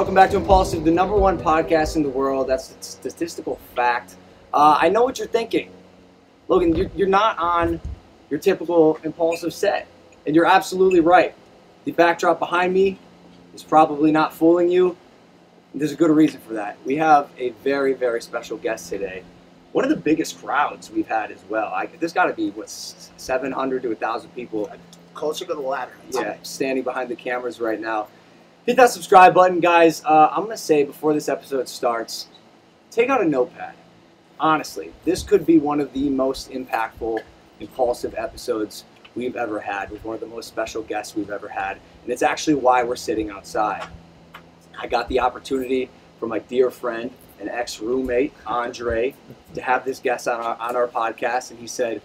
Welcome back to Impulsive, the number one podcast in the world. That's a statistical fact. Uh, I know what you're thinking. Logan, you're, you're not on your typical Impulsive set. And you're absolutely right. The backdrop behind me is probably not fooling you. There's a good reason for that. We have a very, very special guest today. One of the biggest crowds we've had as well. I, there's got to be, what, 700 to 1,000 people Closer to the ladder. yeah, standing behind the cameras right now. Hit that subscribe button, guys. Uh, I'm gonna say before this episode starts, take out a notepad. Honestly, this could be one of the most impactful, impulsive episodes we've ever had with one of the most special guests we've ever had, and it's actually why we're sitting outside. I got the opportunity from my dear friend and ex-roommate Andre to have this guest on our, on our podcast, and he said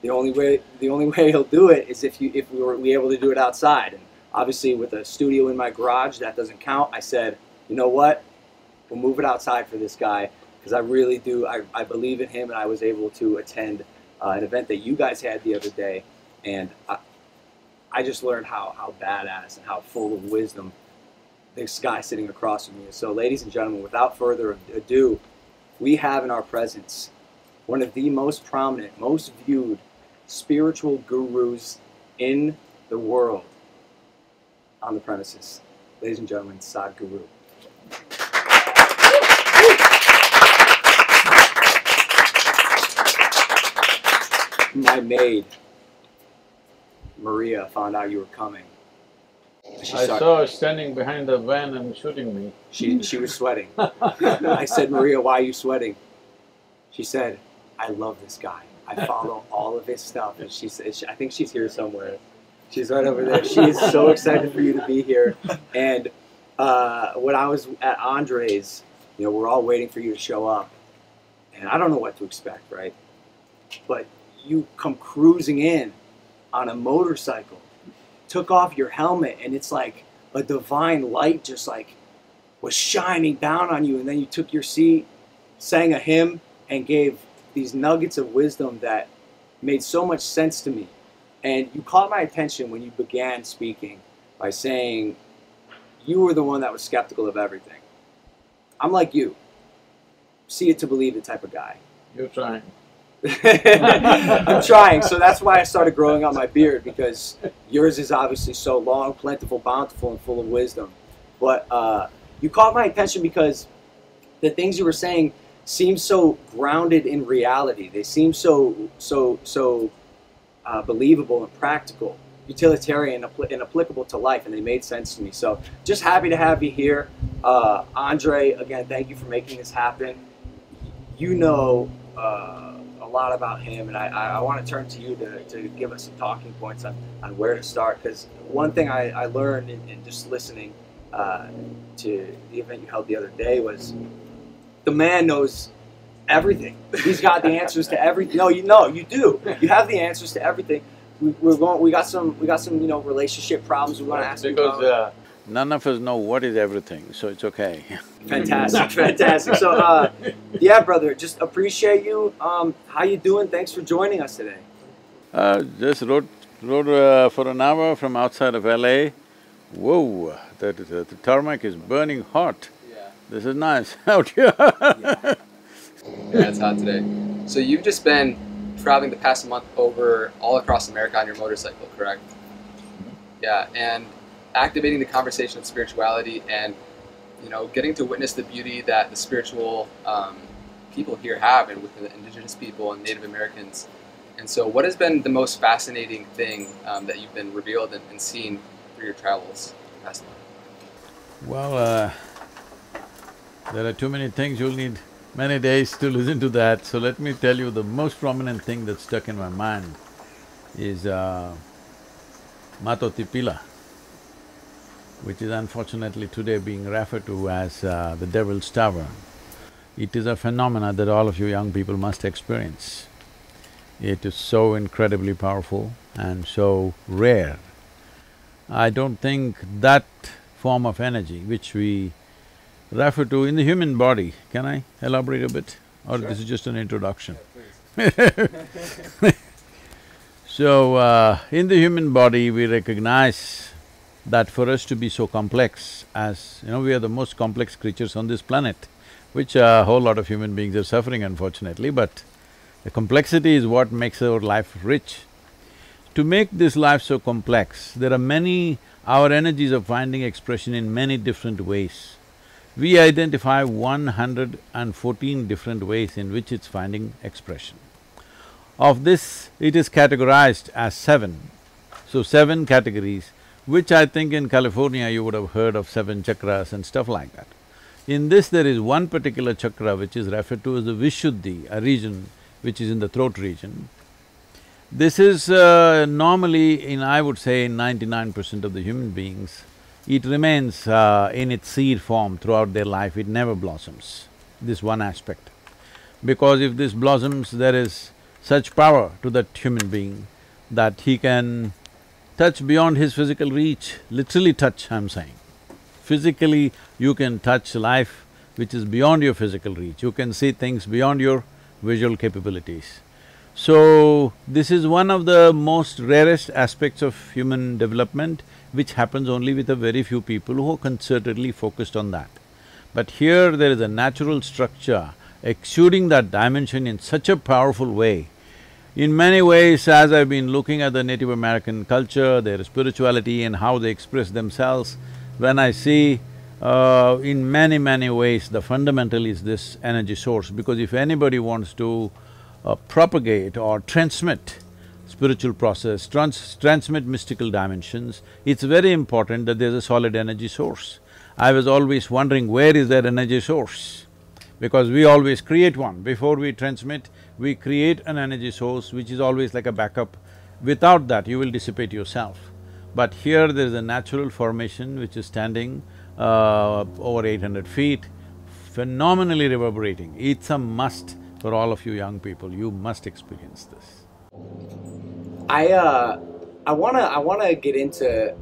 the only way the only way he'll do it is if you if we were we able to do it outside. And obviously, with a studio in my garage, that doesn't count. I said, you know what, we'll move it outside for this guy because I really do. I, I believe in him, and I was able to attend uh, an event that you guys had the other day, and I, I just learned how how badass and how full of wisdom this guy sitting across from me is. So, ladies and gentlemen, without further ado, we have in our presence one of the most prominent, most viewed spiritual gurus in the world on the premises. Ladies and gentlemen, Sadhguru. My maid, Maria, found out you were coming. She I saw her standing behind the van and shooting me. She, she was sweating. I said, Maria, why are you sweating? She said, I love this guy. I follow all of his stuff. And she said, she- I think she's here somewhere. She's right over there. She is so excited for you to be here. And uh, when I was at Andre's, you know, we're all waiting for you to show up. And I don't know what to expect, right? But you come cruising in on a motorcycle, took off your helmet, and it's like a divine light just like was shining down on you, and then you took your seat, sang a hymn, and gave these nuggets of wisdom that made so much sense to me. And you caught my attention when you began speaking by saying you were the one that was skeptical of everything. I'm like you, see it to believe it type of guy. You're trying. I'm trying, so that's why I started growing out my beard because yours is obviously so long, plentiful, bountiful, and full of wisdom. But uh, you caught my attention because the things you were saying seem so grounded in reality. They seem so so so uh, believable and practical, utilitarian, and applicable to life, and they made sense to me. So just happy to have you here, uh, Andre. Again, thank you for making this happen. You know. Uh, a lot about him, and I, I, want to turn to you to, to give us some talking points on, on where to start. Because one thing I, I learned in, in just listening uh, to the event you held the other day was the man knows everything. He's got the answers to everything. No, you know, you do. You have the answers to everything. We, we're going. We got some. We got some. You know, relationship problems. We want to ask you Because about. uh, none of us know what is everything, so it's okay. Fantastic, fantastic. So, uh, yeah, brother, just appreciate you. Um, how you doing? Thanks for joining us today. Uh, just rode, rode uh, for an hour from outside of LA. Whoa, the, the, the tarmac is burning hot. Yeah. This is nice out here. yeah. Yeah, it's hot today. So you've just been traveling the past month over all across America on your motorcycle, correct? Yeah, and activating the conversation of spirituality and you know getting to witness the beauty that the spiritual um, people here have and with the indigenous people and Native Americans. And so, what has been the most fascinating thing um, that you've been revealed and, and seen through your travels past month? Well, uh, there are too many things, you'll need many days to listen to that. So let me tell you the most prominent thing that stuck in my mind is uh, Mato Tipila, which is unfortunately today being referred to as uh, the Devil's Tower. It is a phenomena that all of you young people must experience. It is so incredibly powerful and so rare. I don't think that form of energy which we refer to in the human body, can I elaborate a bit? Or this is just an introduction? So, uh, in the human body we recognize that for us to be so complex as, you know, we are the most complex creatures on this planet, which a whole lot of human beings are suffering unfortunately, but the complexity is what makes our life rich. To make this life so complex, there are many… our energies are finding expression in many different ways. We identify one hundred and fourteen different ways in which it's finding expression. Of this, it is categorized as seven. So seven categories, which I think in California you would have heard of seven chakras and stuff like that. In this there is one particular chakra which is referred to as the Vishuddhi, a region which is in the throat region. This is uh, normally in, I would say, ninety-nine percent of the human beings, it remains uh, in its seed form throughout their life, it never blossoms, this one aspect. Because if this blossoms, there is such power to that human being that he can touch beyond his physical reach, literally touch, I'm saying. Physically, you can touch life which is beyond your physical reach, you can see things beyond your visual capabilities. So, this is one of the most rarest aspects of human development which happens only with a very few people who are concertedly focused on that. But here there is a natural structure exuding that dimension in such a powerful way. In many ways, as I've been looking at the Native American culture, their spirituality and how they express themselves, when I see uh, in many, many ways the fundamental is this energy source because if anybody wants to uh, propagate or transmit spiritual process, trans transmit mystical dimensions, it's very important that there's a solid energy source. I was always wondering where is that energy source? Because we always create one. Before we transmit, we create an energy source which is always like a backup. Without that, you will dissipate yourself. But here there is a natural formation which is standing uh, over eight hundred feet, phenomenally reverberating. It's a must for all of you young people, you must experience this. I uh, I wanna I wanna get into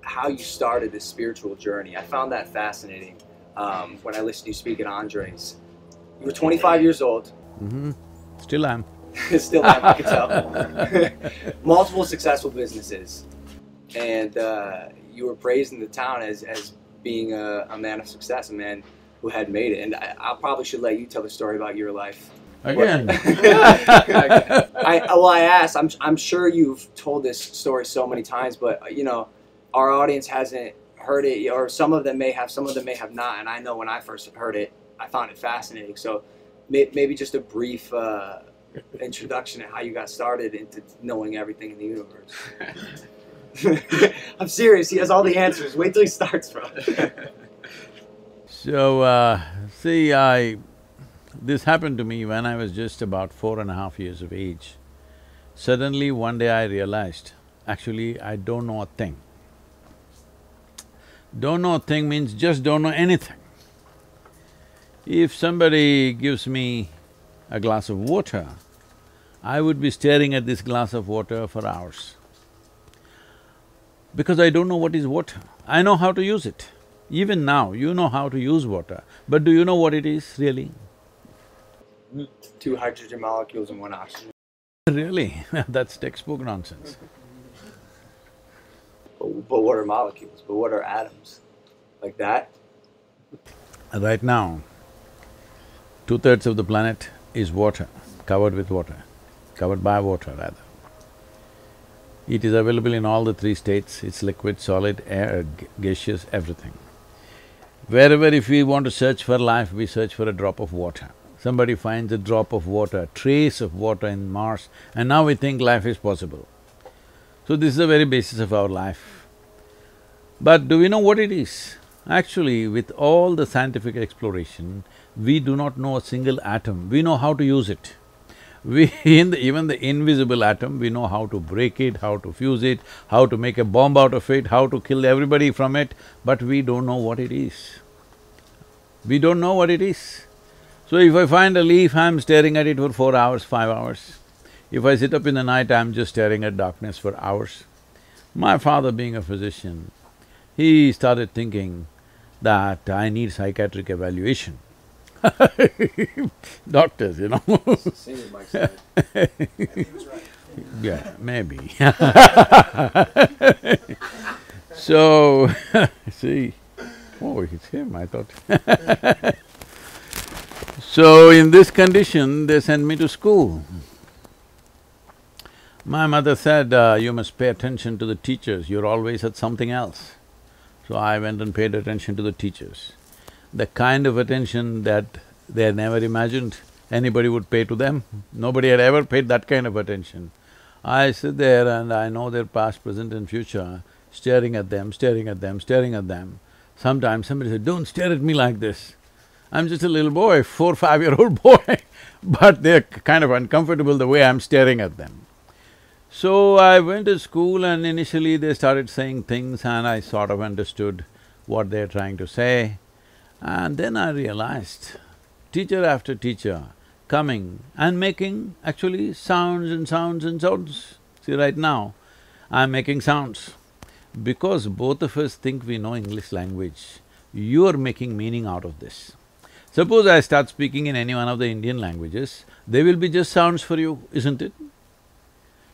how you started this spiritual journey. I found that fascinating um, when I listened to you speak at Andres. You were 25 years old. Mm-hmm. Still am. Still am, I can tell. Multiple successful businesses, and uh, you were praised in the town as as being a, a man of success, a man who had made it. And I, I probably should let you tell the story about your life. Again. I well, I asked. I'm I'm sure you've told this story so many times, but you know, our audience hasn't heard it, or some of them may have, some of them may have not. And I know when I first heard it, I found it fascinating. So may, maybe just a brief uh, introduction to how you got started into knowing everything in the universe. I'm serious. He has all the answers. Wait till he starts, bro. So uh, see, I this happened to me when I was just about four and a half years of age. Suddenly one day I realized, actually I don't know a thing. Don't know a thing means just don't know anything. If somebody gives me a glass of water, I would be staring at this glass of water for hours. Because I don't know what is water. I know how to use it. Even now, you know how to use water, but do you know what it is really? Two hydrogen molecules and one oxygen. Really? That's textbook nonsense. But, but what are molecules? But what are atoms? Like that? Right now, two-thirds of the planet is water, covered with water, covered by water rather. It is available in all the three states, it's liquid, solid, air, gaseous, everything. Wherever if we want to search for life, we search for a drop of water. Somebody finds a drop of water, a trace of water in Mars, and now we think life is possible. So this is the very basis of our life. But do we know what it is? Actually, with all the scientific exploration, we do not know a single atom, we know how to use it. We… in the, even the invisible atom, we know how to break it, how to fuse it, how to make a bomb out of it, how to kill everybody from it, but we don't know what it is. We don't know what it is. So if I find a leaf, I'm staring at it for four hours, five hours. If I sit up in the night, I'm just staring at darkness for hours. My father being a physician, he started thinking that I need psychiatric evaluation. Doctors, you know Yeah, maybe So, see, oh, it's him, I thought So, in this condition, they sent me to school. My mother said, uh, you must pay attention to the teachers, you're always at something else. So I went and paid attention to the teachers. The kind of attention that they had never imagined anybody would pay to them, nobody had ever paid that kind of attention. I sit there and I know their past, present and future, staring at them, staring at them, staring at them. Sometimes somebody said, don't stare at me like this. I'm just a little boy, four, five-year-old boy, but they're kind of uncomfortable the way I'm staring at them. So I went to school and initially they started saying things and I sort of understood what they're trying to say. And then I realized, teacher after teacher coming and making actually sounds and sounds and sounds. See, right now, I'm making sounds. Because both of us think we know English language, you're making meaning out of this. Suppose I start speaking in any one of the Indian languages, they will be just sounds for you, isn't it?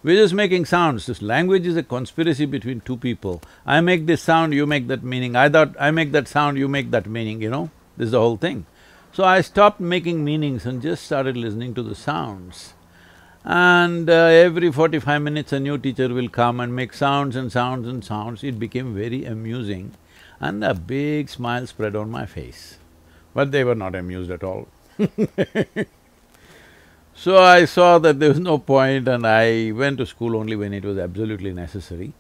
We're just making sounds. This language is a conspiracy between two people. I make this sound, you make that meaning. I thought I make that sound, you make that meaning, you know? This is the whole thing. So I stopped making meanings and just started listening to the sounds. And uh, every forty-five minutes a new teacher will come and make sounds and sounds and sounds. It became very amusing and a big smile spread on my face. But they were not amused at all So I saw that there was no point and I went to school only when it was absolutely necessary.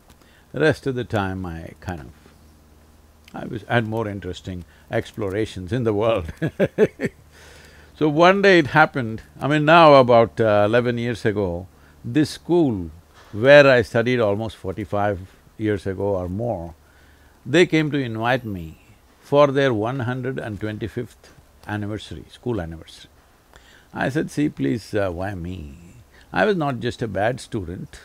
Rest of the time I kind of… I was… had more interesting explorations in the world So one day it happened, I mean now about uh, eleven years ago, this school where I studied almost forty-five years ago or more, they came to invite me for their one hundred and twenty-fifth anniversary, school anniversary. I said, see, please, uh, why me? I was not just a bad student,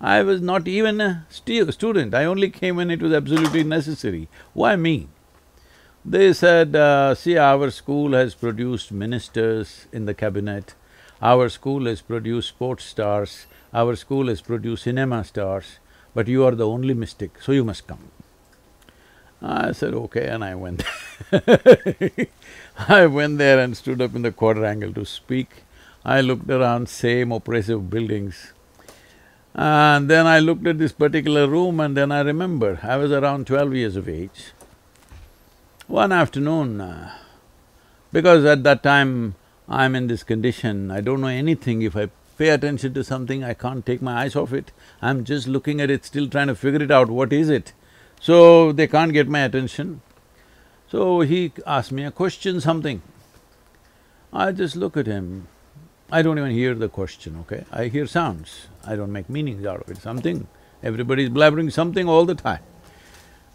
I was not even a stu student, I only came when it was absolutely necessary. Why me? They said, uh, see, our school has produced ministers in the cabinet, our school has produced sports stars, our school has produced cinema stars, but you are the only mystic, so you must come. I said, okay, and I went I went there and stood up in the quadrangle to speak. I looked around, same oppressive buildings. And then I looked at this particular room and then I remembered, I was around twelve years of age. One afternoon, uh, because at that time I'm in this condition, I don't know anything, if I pay attention to something, I can't take my eyes off it. I'm just looking at it, still trying to figure it out, what is it? So they can't get my attention. So he asked me a question, something. I just look at him. I don't even hear the question, okay? I hear sounds. I don't make meanings out of it, something. Everybody's blabbering something all the time.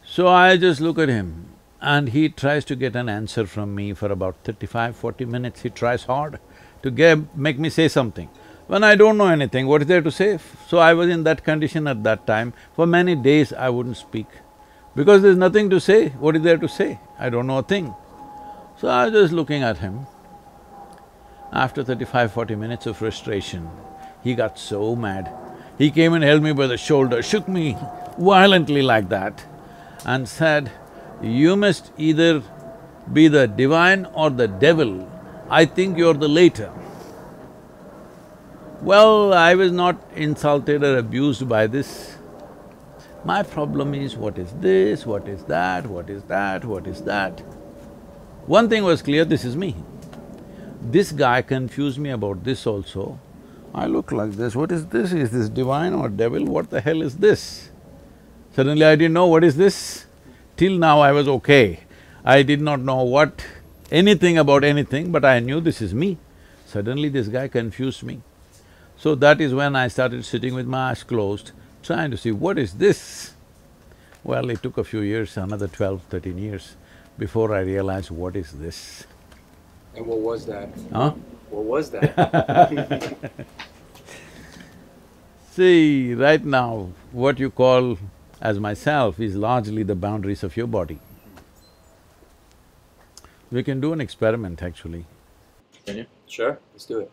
So I just look at him and he tries to get an answer from me for about thirty-five, forty minutes. He tries hard to get… make me say something. When I don't know anything, what is there to say? So I was in that condition at that time. For many days I wouldn't speak. Because there's nothing to say, what is there to say? I don't know a thing. So I was just looking at him. After thirty-five, forty minutes of frustration, he got so mad. He came and held me by the shoulder, shook me violently like that and said, you must either be the divine or the devil, I think you're the later. Well, I was not insulted or abused by this. My problem is what is this, what is that, what is that, what is that. One thing was clear, this is me. This guy confused me about this also. I look like this, what is this? Is this divine or devil? What the hell is this? Suddenly I didn't know what is this. Till now I was okay. I did not know what… anything about anything, but I knew this is me. Suddenly this guy confused me. So that is when I started sitting with my eyes closed trying to see what is this? Well, it took a few years, another twelve, thirteen years, before I realized what is this. And what was that? Huh? What was that? See, right now, what you call as myself is largely the boundaries of your body. We can do an experiment actually. Can you? Sure, let's do it.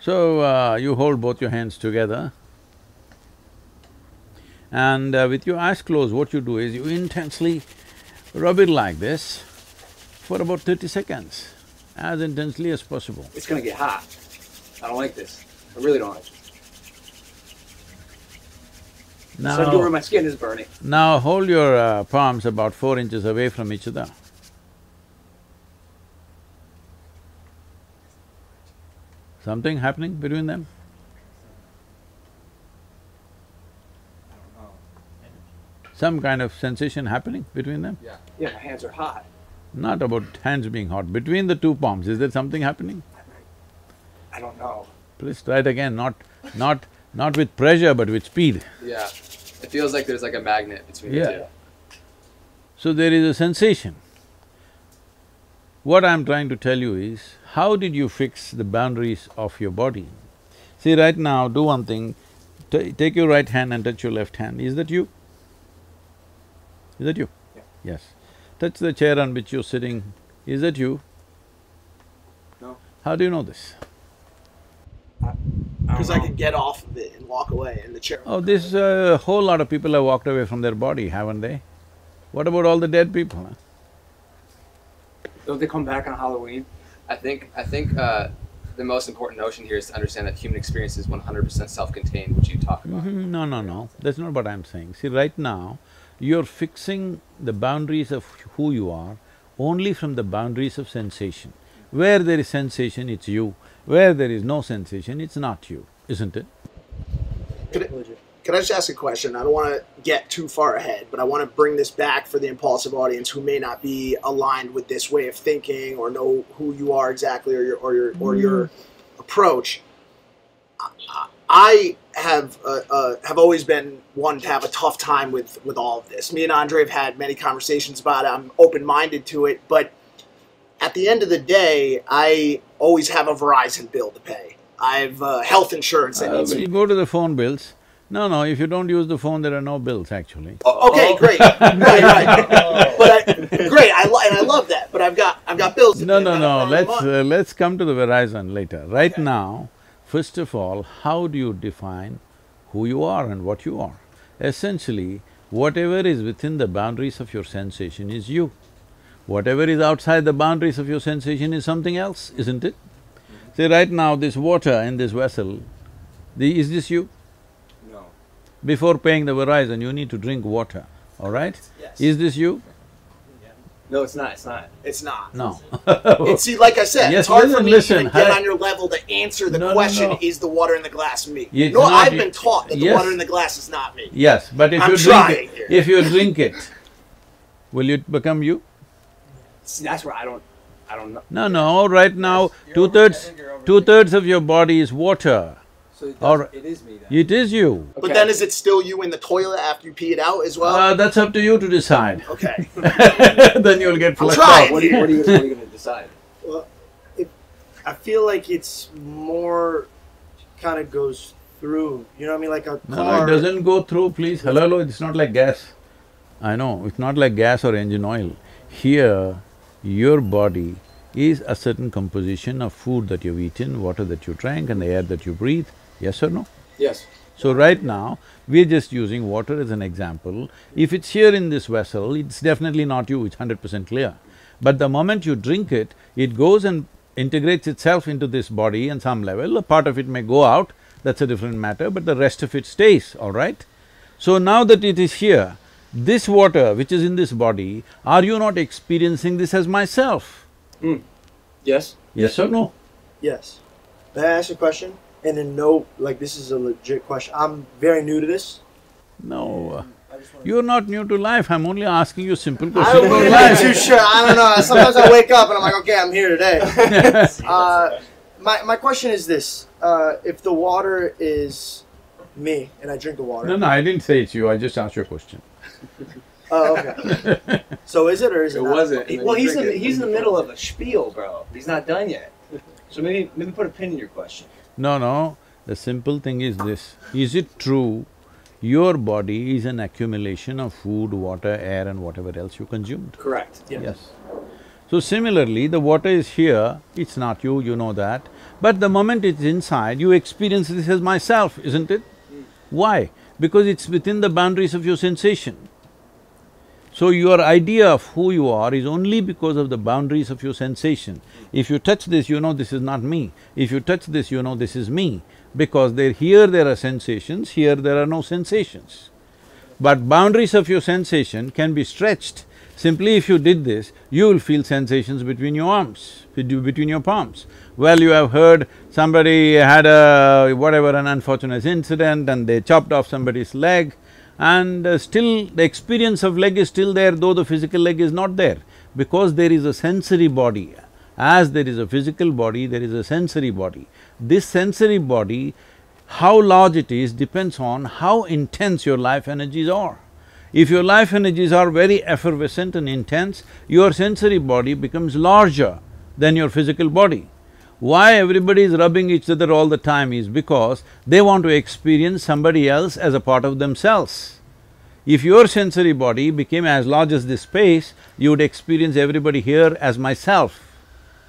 So, uh, you hold both your hands together And uh, with your eyes closed, what you do is you intensely rub it like this for about thirty seconds, as intensely as possible. It's gonna get hot. I don't like this. I really don't like this. Now, So I do where my skin is burning. now hold your uh, palms about four inches away from each other. Something happening between them? Some kind of sensation happening between them? Yeah. Yeah, my hands are hot. Not about hands being hot, between the two palms, is there something happening? I don't know. Please try it again, not… not… not with pressure but with speed. Yeah. It feels like there's like a magnet between Yeah. the two. So there is a sensation. What I'm trying to tell you is, how did you fix the boundaries of your body? See, right now, do one thing, Ta- take your right hand and touch your left hand, is that you? Is that you? Yeah. Yes. Touch the chair on which you're sitting, is that you? No. How do you know this? Because I can get off of it and walk away in the chair. Oh, this, a whole lot of people have walked away from their body, haven't they? What about all the dead people, huh? Don't they come back on Halloween? I think I think uh, the most important notion here is to understand that human experience is one hundred percent self-contained, which you talk about. Mm -hmm. No, no, no, that's not what I'm saying. See, right now, you're fixing the boundaries of who you are only from the boundaries of sensation. Where there is sensation, it's you. Where there is no sensation, it's not you, isn't it? Could, I- could I just ask a question? I don't want to get too far ahead, but I want to bring this back for the impulsive audience who may not be aligned with this way of thinking or know who you are exactly or your or your or your mm. approach. I- I have uh, uh, have always been one to have a tough time with with all of this. Me and Andre have had many conversations about it. I'm open minded to it, but at the end of the day, I always have a Verizon bill to pay. I have uh, health insurance that Uh, needs to you go to the phone bills. No, no, if you don't use the phone, there are no bills actually. Oh, okay, great, right, right. But I, great, I lo- and I love that. But I've got I've got bills. to No, pay. no, no, let's… Uh, let's come to the Verizon later. Right Okay. now, first of all, how do you define who you are and what you are? Essentially, whatever is within the boundaries of your sensation is you. Whatever is outside the boundaries of your sensation is something else, isn't it? See, right now, this water in this vessel, the, is this you? No. Before paying the Verizon, you need to drink water, all right? Yes. Is this you? No, it's not, it's not. It's not. No. It's see, like I said, Yes, it's hard for me listen, to get hi- on your level to answer the No, no, question: no. Is the water in the glass me? It's no, not I've you- been taught that the water in the glass is not me. Yes, but if I'm you drink it, here. if you drink it, will it become you? See, that's where I don't… I don't know. No, no, right now, two-thirds, two-thirds of your body is water. So it, All right. it is me then. It is you. But then, is it still you in the toilet after you pee it out as well? Uh, that's up to you to decide. okay. Then you'll get I'm flushed trying. out. What are you, what are you, what are you gonna decide? Well, it, I feel like it's more kind of goes through. You know what I mean? Like a No, car. no, it doesn't go through, please. Hello, hello, it's not like gas. I know, it's not like gas or engine oil. Here, your body is a certain composition of food that you've eaten, water that you drank, and the air that you breathe. Yes or no? Yes. So right now, we're just using water as an example. If it's here in this vessel, it's definitely not you, it's hundred percent clear. But the moment you drink it, it goes and integrates itself into this body on some level. A part of it may go out, that's a different matter, but the rest of it stays, all right? So now that it is here, this water which is in this body, are you not experiencing this as myself? Hmm. Yes? Yes or no? Yes. May I ask a question? And then no, like this is a legit question. I'm very new to this. No, I just wanna- you're not new to life, I'm only asking you simple questions. I questions. wouldn't too sure. I don't know. Sometimes I wake up and I'm like, okay, I'm here today. Uh, my my question is this: uh, If the water is me and I drink the water, No, no, I didn't say it's you, I just asked you a question. oh, okay. So is it or is it? It not? wasn't. He- well, he's in, the, he's in the middle of a spiel, bro. He's not done yet. So maybe, maybe put a pin in your question. No, no, the simple thing is this, is it true your body is an accumulation of food, water, air and whatever else you consumed? Correct. Yes. yes. So similarly, the water is here, it's not you, you know that, but the moment it's inside, you experience this as myself, isn't it? Hmm. Why? Because it's within the boundaries of your sensation. So your idea of who you are is only because of the boundaries of your sensation. If you touch this, you know this is not me. If you touch this, you know this is me. Because there… here there are sensations, here there are no sensations. But boundaries of your sensation can be stretched. Simply if you did this, you will feel sensations between your arms, between your palms. Well, you have heard somebody had a… whatever, an unfortunate incident and they chopped off somebody's leg and uh, still the experience of leg is still there though the physical leg is not there because there is a sensory body. As there is a physical body, there is a sensory body. This sensory body, how large it is depends on how intense your life energies are. If your life energies are very effervescent and intense, your sensory body becomes larger than your physical body. Why everybody is rubbing each other all the time is because they want to experience somebody else as a part of themselves. If your sensory body became as large as this space, you would experience everybody here as myself.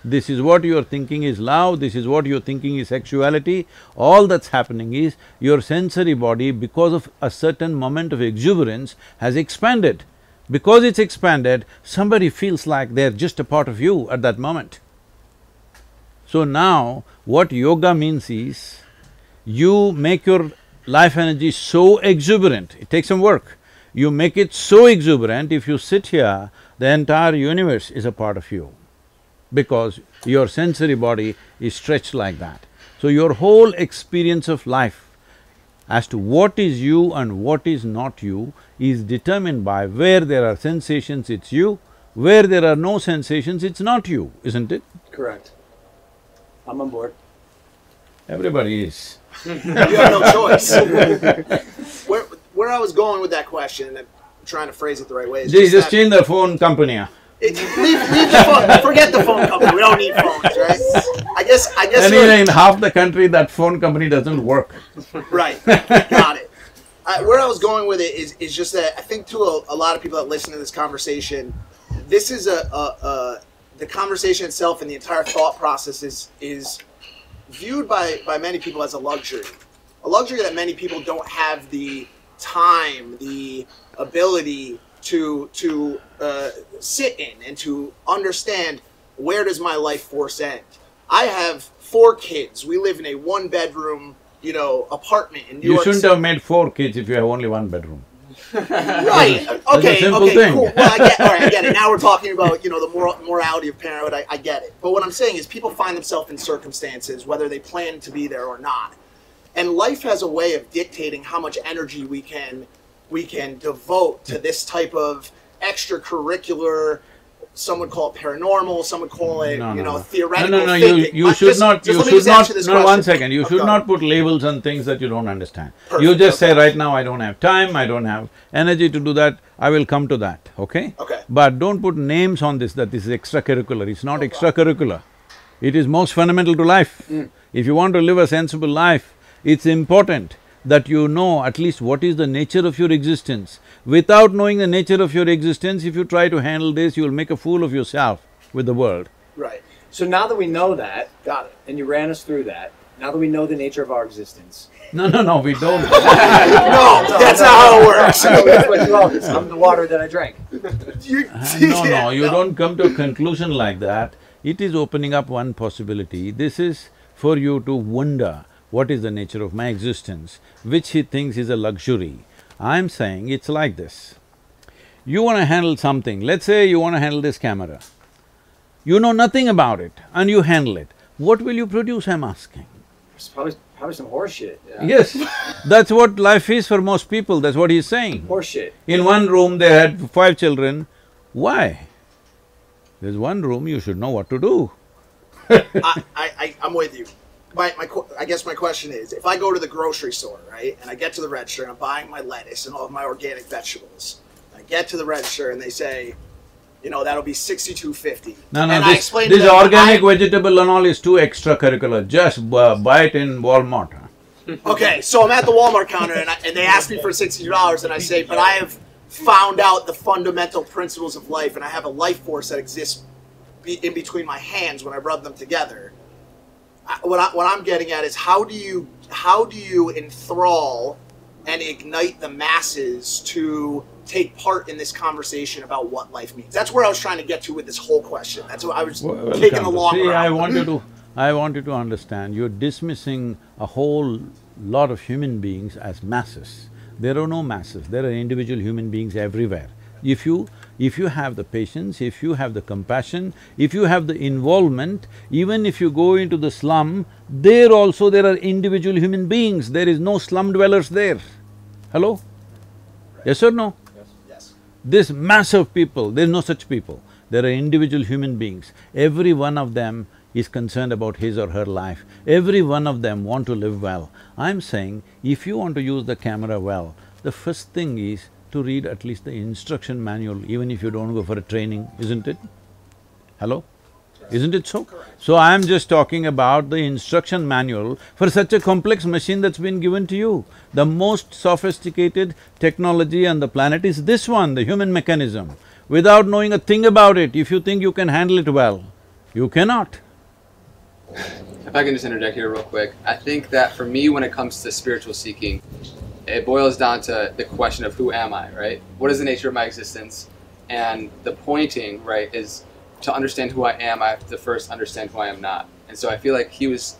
This is what you're thinking is love, this is what you're thinking is sexuality, all that's happening is your sensory body, because of a certain moment of exuberance, has expanded. Because it's expanded, somebody feels like they're just a part of you at that moment. So now, what yoga means is, you make your life energy so exuberant, it takes some work. You make it so exuberant, if you sit here, the entire universe is a part of you because your sensory body is stretched like that. So your whole experience of life as to what is you and what is not you is determined by where there are sensations, it's you, where there are no sensations, it's not you, isn't it? Correct. I'm on board. Everybody is. you have no choice. where, where I was going with that question, and I'm trying to phrase it the right way, is just just change the phone company. it- leave, leave the phone, forget the phone company, we don't need phones, right? I guess, I guess. Anyway, we're- in half the country, that phone company doesn't work. Right, got it. Uh, where I was going with it is, is just that I think to a, a lot of people that listen to this conversation, this is a, a, a the conversation itself and the entire thought process is is viewed by by many people as a luxury, a luxury that many people don't have the time, the ability to to uh, sit in and to understand where does my life force end. I have four kids. We live in a one bedroom, you know, apartment in New You York shouldn't City. have made four kids if you have only one bedroom. Right. Okay. Okay. thing. Cool. Well, I get. All right. I get it. Now we're talking about you know the moral, morality of parenthood. I, I get it. But what I'm saying is, people find themselves in circumstances whether they plan to be there or not, and life has a way of dictating how much energy we can we can devote to this type of extracurricular. Some would call it paranormal. Some would call it No, you know no. theoretical No, no, no, thinking. you, you should just- not, just you should not, no, one question. second, you should not put labels on things that you don't understand. you Perfect, just say, right now, I don't have time, I don't have energy to do that, I will come to that, okay? Okay. But don't put names on this, that this is extracurricular, it's not extracurricular. It is most fundamental to life. Mm. If you want to live a sensible life, it's important that you know at least what is the nature of your existence. Without knowing the nature of your existence, if you try to handle this, you'll make a fool of yourself with the world. Right. So now that we know that, Got it. and you ran us through that, now that we know the nature of our existence. No, no, no, we don't. No, that's not how it works. I know that's what you are. I'm the water that I drank. You- Uh, no, no, you don't come to a conclusion like that. It is opening up one possibility. This is for you to wonder what is the nature of my existence, which he thinks is a luxury. I'm saying it's like this. You want to handle something, let's say you want to handle this camera. You know nothing about it and you handle it. What will you produce, I'm asking? It's probably, probably some horseshit. Yeah. Yes, that's what life is for most people, that's what he's saying. Horse shit. In one room, they had five children. Why? There's one room, you should know what to do. I, I, I, I'm with you. My, my, I guess my question is, if I go to the grocery store, right, and I get to the register and I'm buying my lettuce and all of my organic vegetables, I get to the register and they say, you know, that'll be sixty-two fifty. No, no, and I this, explain to this organic I- vegetable and all is too extracurricular. Just buy it in Walmart. huh? Okay, so I'm at the Walmart counter and, I, and they ask me for sixty dollars, and I say, but I have found out the fundamental principles of life, and I have a life force that exists be, in between my hands when I rub them together. What I, what I'm getting at is how do you how do you enthrall and ignite the masses to take part in this conversation about what life means? That's where I was trying to get to with this whole question. That's what I was Well, taking the long See, route. I want you to… I want you to understand, you're dismissing a whole lot of human beings as masses. There are no masses, there are individual human beings everywhere. If you… if you have the patience, if you have the compassion, if you have the involvement, even if you go into the slum, there also there are individual human beings, there is no slum dwellers there. Hello? Yes or no? yes. This mass of people, there's no such people. There are individual human beings. Every one of them is concerned about his or her life. Every one of them want to live well. I'm saying, if you want to use the camera well, the first thing is to read at least the instruction manual, even if you don't go for a training, isn't it? Hello? Isn't it so? So I'm just talking about the instruction manual for such a complex machine that's been given to you. The most sophisticated technology on the planet is this one, the human mechanism. Without knowing a thing about it, if you think you can handle it well, you cannot. If I can just interject here real quick, I think that for me, when it comes to spiritual seeking, it boils down to the question of who am I, right? What is the nature of my existence? And the pointing, right, is to understand who I am, I have to first understand who I am not. And so I feel like he was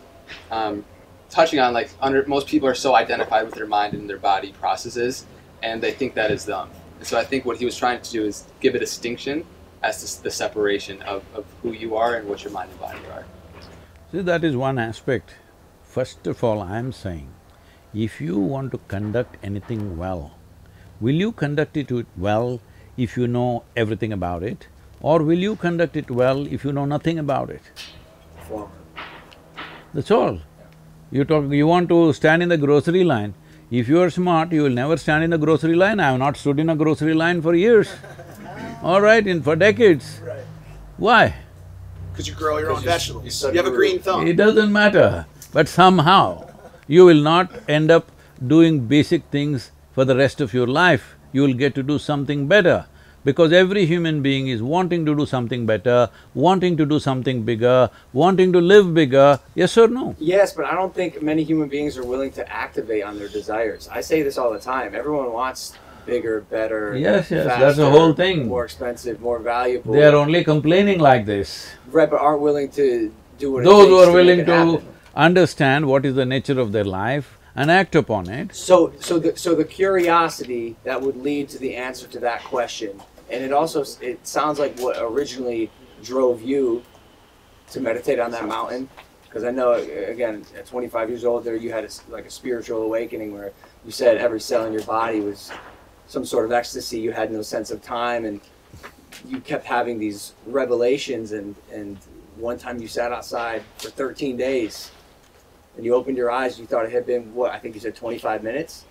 um, touching on like under most people are so identified with their mind and their body processes, and they think that is them. And so I think what he was trying to do is give a distinction as to the separation of, of who you are and what your mind and body are. See, that is one aspect. First of all, I'm saying, if you want to conduct anything well, will you conduct it well if you know everything about it? Or will you conduct it well if you know nothing about it? Former. That's all. You talk… you want to stand in the grocery line, if you are smart, you will never stand in the grocery line. I have not stood in a grocery line for years. All right, in for decades. Right. Why? Because you grow your own Because you- vegetables. you You, have a green thumb. It doesn't matter, but somehow you will not end up doing basic things for the rest of your life. You will get to do something better because every human being is wanting to do something better, wanting to do something bigger, wanting to live bigger, yes or no? Yes, but I don't think many human beings are willing to activate on their desires. I say this all the time. Everyone wants bigger, better, Yes, yes, faster, that's the whole thing. More expensive, more valuable. They are only complaining like this. right, but aren't willing to do what it Those who are willing to. Understand what is the nature of their life and act upon it, So, so the so the curiosity that would lead to the answer to that question, and it also it sounds like what originally drove you to meditate on that mountain, because I know again at 25 years old there you had a, like a spiritual awakening where you said every cell in your body was some sort of ecstasy. You had no sense of time, and you kept having these revelations. And and one time you sat outside for 13 days and you opened your eyes, you thought it had been what I think you said 25 minutes.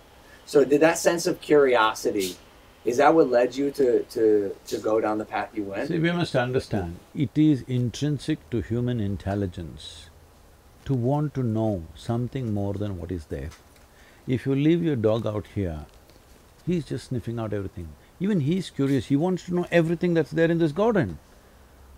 So did that sense of curiosity, is that what led you to to to go down the path you went? See, we must understand, it is intrinsic to human intelligence to want to know something more than what is there. If you leave your dog out here, he's just sniffing out everything. Even he's curious, he wants to know everything that's there in this garden.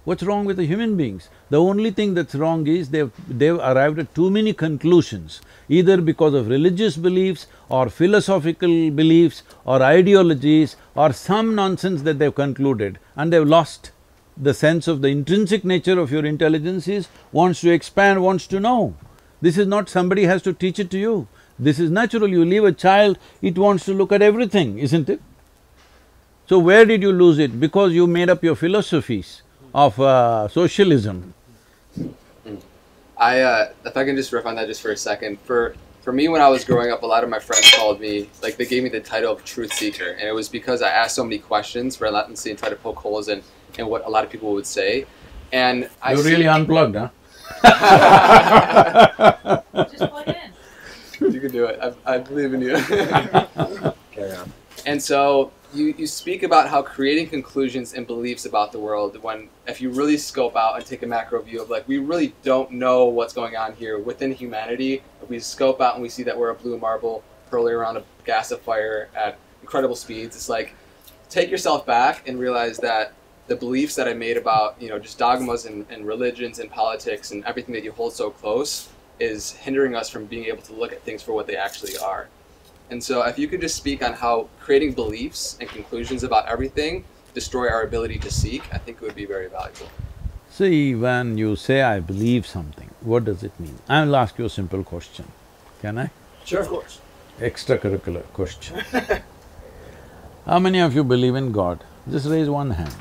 What's wrong with the human beings? The only thing that's wrong is they've… they've arrived at too many conclusions, either because of religious beliefs or philosophical beliefs or ideologies or some nonsense that they've concluded and they've lost the sense of the intrinsic nature of your intelligence is wants to expand, wants to know. This is not somebody has to teach it to you. This is natural, you leave a child, it wants to look at everything, isn't it? So where did you lose it? Because you made up your philosophies of uh, socialism. I, uh, if I can just riff on that just for a second, for for me when I was growing up, a lot of my friends called me like they gave me the title of truth seeker, and it was because I asked so many questions relentlessly and tried to poke holes in in what a lot of people would say, and I You're see- really unplugged, huh? Just plug in. you can do it. I, I believe in you. Carry on. And so you, you speak about how creating conclusions and beliefs about the world when if you really scope out and take a macro view of like we really don't know what's going on here within humanity if we scope out and we see that we're a blue marble hurling around a gas of fire at incredible speeds it's like take yourself back and realize that the beliefs that I made about you know just dogmas and, and religions and politics and everything that you hold so close is hindering us from being able to look at things for what they actually are And so, if you could just speak on how creating beliefs and conclusions about everything destroy our ability to seek, I think it would be very valuable. See, when you say, I believe something, what does it mean? I will ask you a simple question, can I? Sure, of course. Extracurricular question. How many of you believe in God? Just raise one hand.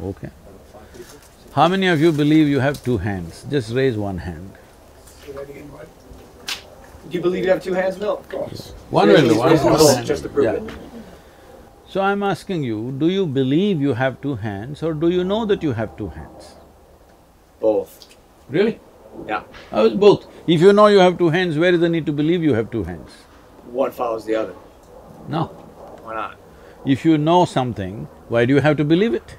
Okay. How many of you believe you have two hands? Just raise one hand. Do you believe you have two hands? No, of course. One will do, one Raise one one hand. just to prove Yeah. it. So I'm asking you, do you believe you have two hands or do you know that you have two hands? Both. Really? Yeah. Both? If you know you have two hands, where is the need to believe you have two hands? One follows the other. No. Why not? If you know something, why do you have to believe it?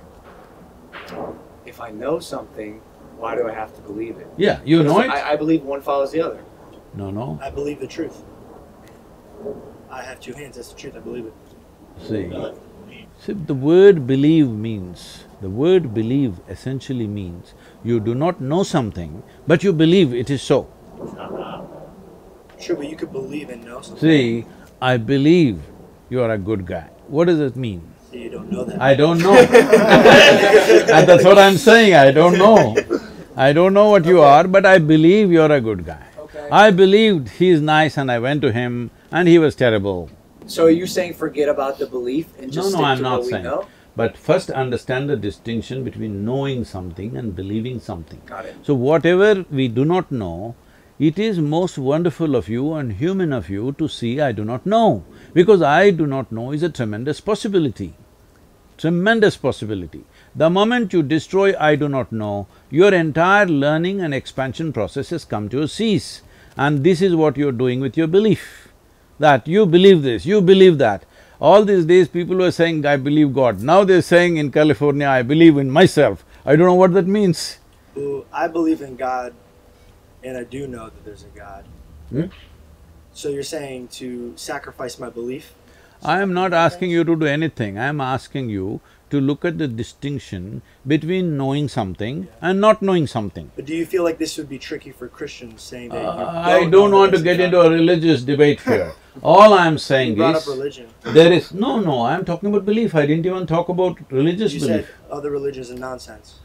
If I know something, why do I have to believe it? Yeah, you know it? I, I believe one follows the other. No, no. I believe the truth. I have two hands, that's the truth, I believe it. See, see, the word believe means, the word believe essentially means you do not know something, but you believe it is so. Sure, but you could believe and know something. See, I believe you are a good guy. What does it mean? So you don't know that. I don't know. and that's what I'm saying, I don't know. I don't know what you are, but I believe you're a good guy. I believed he's nice and I went to him and he was terrible. So are you saying forget about the belief and just No, no, I'm not saying. know? But first understand the distinction between knowing something and believing something. Got it. So whatever we do not know, it is most wonderful of you and human of you to see I do not know. Because I do not know is a tremendous possibility, tremendous possibility. The moment you destroy I do not know, your entire learning and expansion process has come to a cease. And this is what you're doing with your belief, that you believe this, you believe that. All these days people were saying, I believe God. Now they're saying in California, I believe in myself. I don't know what that means. I believe in God, and I do know that there's a God. Hmm? So you're saying to sacrifice my belief? I am not asking you to do anything, I am asking you to look at the distinction between knowing something and not knowing something. But do you feel like this would be tricky for Christians saying that you Uh, I don't don't know want to get there's into a religious debate here. All I am You saying brought up is, religion. there is… No, no, I am talking about belief, I didn't even talk about religious You belief. You said other religions are nonsense.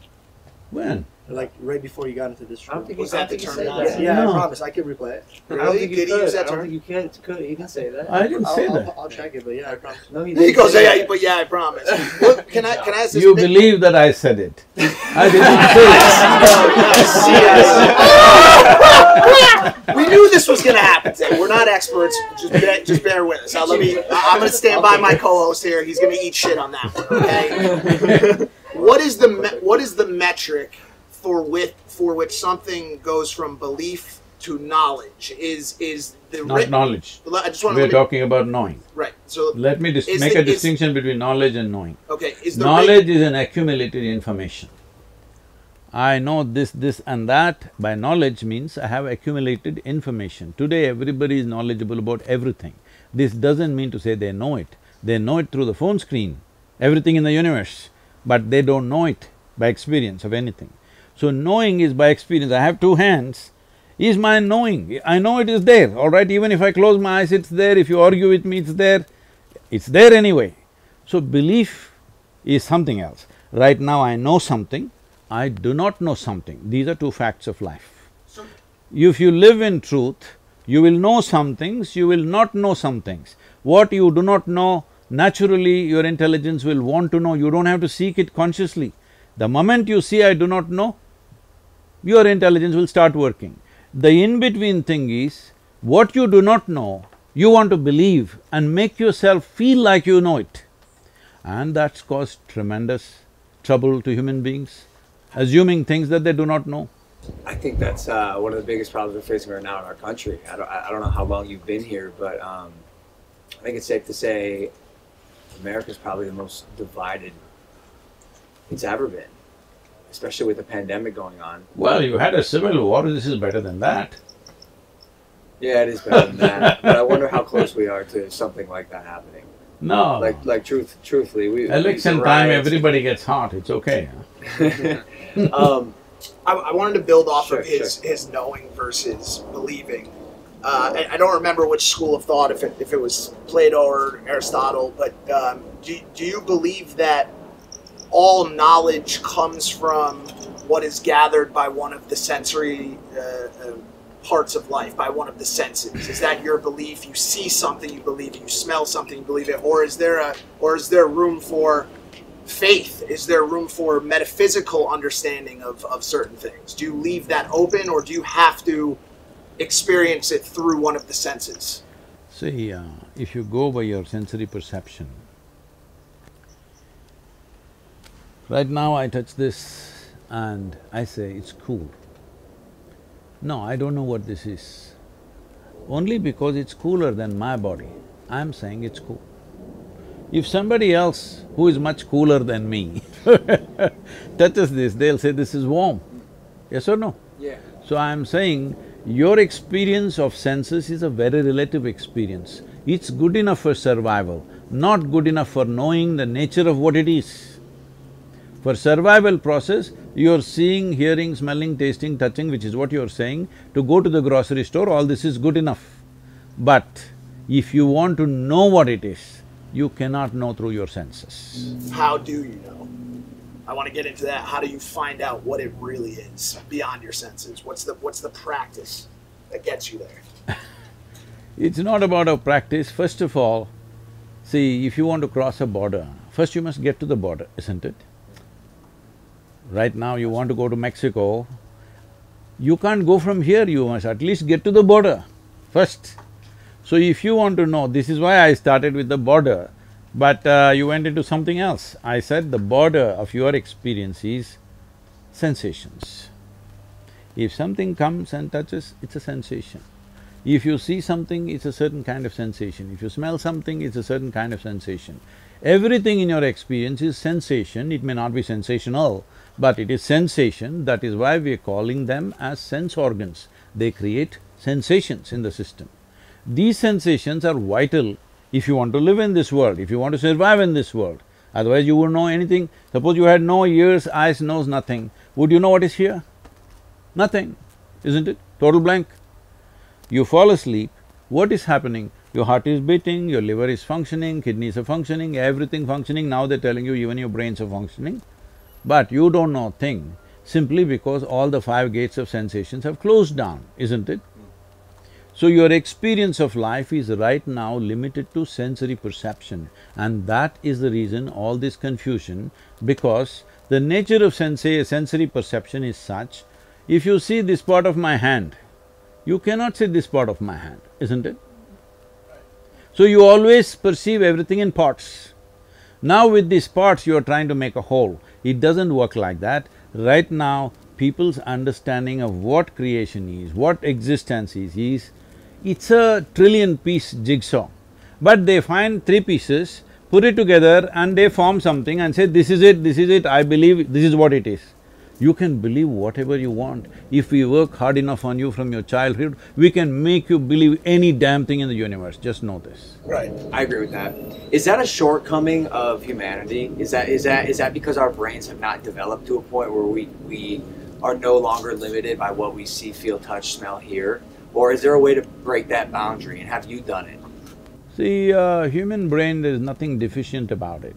When? Like right before you got into this I don't think Was he- I that the term he said. Yeah, No. I promise. I could replay it. I don't Really? think Did he could. use that I don't term? think you can, could, you can say that. I didn't I'll, say I'll, that. I'll check it, but yeah, I promise. No, he He didn't goes, say yeah, but yeah, I promise. What, can I can I ask this? You Nick? believe that I said it. I did not say it. We knew this was going to happen today. We're not experts. Just bear, just bear with us. Now, let me. I- I'm going to stand by my co-host here. He's going to eat shit on that one. Okay. what is the me- what is the metric for with for which something goes from belief to knowledge? Is is the Not writ- knowledge. I just want We're to talking about knowing. right. So Let me dis- make the- a is- distinction between knowledge and knowing. okay, is the Knowledge is an accumulated information. I know this, this and that. By knowledge means I have accumulated information. Today everybody is knowledgeable about everything. This doesn't mean to say they know it. They know it through the phone screen, everything in the universe, but they don't know it by experience of anything. So knowing is by experience. I have two hands, is my knowing. I know it is there, all right? Even if I close my eyes, it's there. If you argue with me, it's there. It's there anyway. So belief is something else. Right now I know something, I do not know something. These are two facts of life. If you live in truth, you will know some things, you will not know some things. What you do not know, naturally your intelligence will want to know, you don't have to seek it consciously. The moment you see I do not know, your intelligence will start working. The in-between thing is, what you do not know, you want to believe and make yourself feel like you know it. And that's caused tremendous trouble to human beings, assuming things that they do not know. I think that's uh, one of the biggest problems we're facing right now in our country. I don't, I don't know how long you've been here, but um, I think it's safe to say America's probably the most divided it's ever been, especially with the pandemic going on. Well, you had a civil war, this is better than that. Yeah, it is better than that, but I wonder how close we are to something like that happening. No. Like, like truth, truthfully, we Election the time, everybody gets hot, it's okay. um, I, I wanted to build off Sure, of his his knowing versus believing. uh, I, I don't remember which school of thought, if it, if it was Plato or Aristotle, but um, do, do you believe that all knowledge comes from what is gathered by one of the sensory uh, uh, parts of life, by one of the senses? Is that your belief? You see something, you believe it. You smell something, you believe it. Or is there a, or is there room for faith? Is there room for metaphysical understanding of, of certain things? Do you leave that open, or do you have to experience it through one of the senses? See, uh, if you go by your sensory perception, right now I touch this and I say it's cool. No, I don't know what this is. Only because it's cooler than my body, I'm saying it's cool. If somebody else who is much cooler than me touches this, they'll say this is warm. Yes or no? Yeah. So I'm saying your experience of senses is a very relative experience. It's good enough for survival, not good enough for knowing the nature of what it is. For survival process, you're seeing, hearing, smelling, tasting, touching, which is what you're saying, to go to the grocery store, all this is good enough. But if you want to know what it is, you cannot know through your senses. How do you know? I want to get into that. How do you find out what it really is beyond your senses? What's the what's the practice that gets you there? It's not about a practice. First of all, see, if you want to cross a border, first you must get to the border, isn't it? Right now you want to go to Mexico, you can't go from here, you must at least get to the border first. So if you want to know, this is why I started with the border, but uh, you went into something else. I said the border of your experience is sensations. If something comes and touches, it's a sensation. If you see something, it's a certain kind of sensation. If you smell something, it's a certain kind of sensation. Everything in your experience is sensation, it may not be sensational, but it is sensation, that is why we are calling them as sense organs. They create sensations in the system. These sensations are vital if you want to live in this world, if you want to survive in this world. Otherwise you wouldn't know anything. Suppose you had no ears, eyes, nose, nothing, would you know what is here? Nothing, isn't it? Total blank. You fall asleep, what is happening? Your heart is beating, your liver is functioning, kidneys are functioning, everything functioning, now they're telling you even your brains are functioning. But you don't know a thing simply because all the five gates of sensations have closed down, isn't it? So your experience of life is right now limited to sensory perception and that is the reason all this confusion because the nature of sensa sensory perception is such, if you see this part of my hand, you cannot see this part of my hand, isn't it? So you always perceive everything in parts. Now with these parts you are trying to make a whole. It doesn't work like that. Right now, people's understanding of what creation is, what existence is, is it's a trillion-piece jigsaw. But they find three pieces, put it together and they form something and say, this is it, this is it, I believe this is what it is. You can believe whatever you want. If we work hard enough on you from your childhood, we can make you believe any damn thing in the universe, just know this. Right. I agree with that. Is that a shortcoming of humanity? Is that is that is that because our brains have not developed to a point where we we are no longer limited by what we see, feel, touch, smell, hear? Or is there a way to break that boundary and have you done it? See, uh, human brain, there is nothing deficient about it.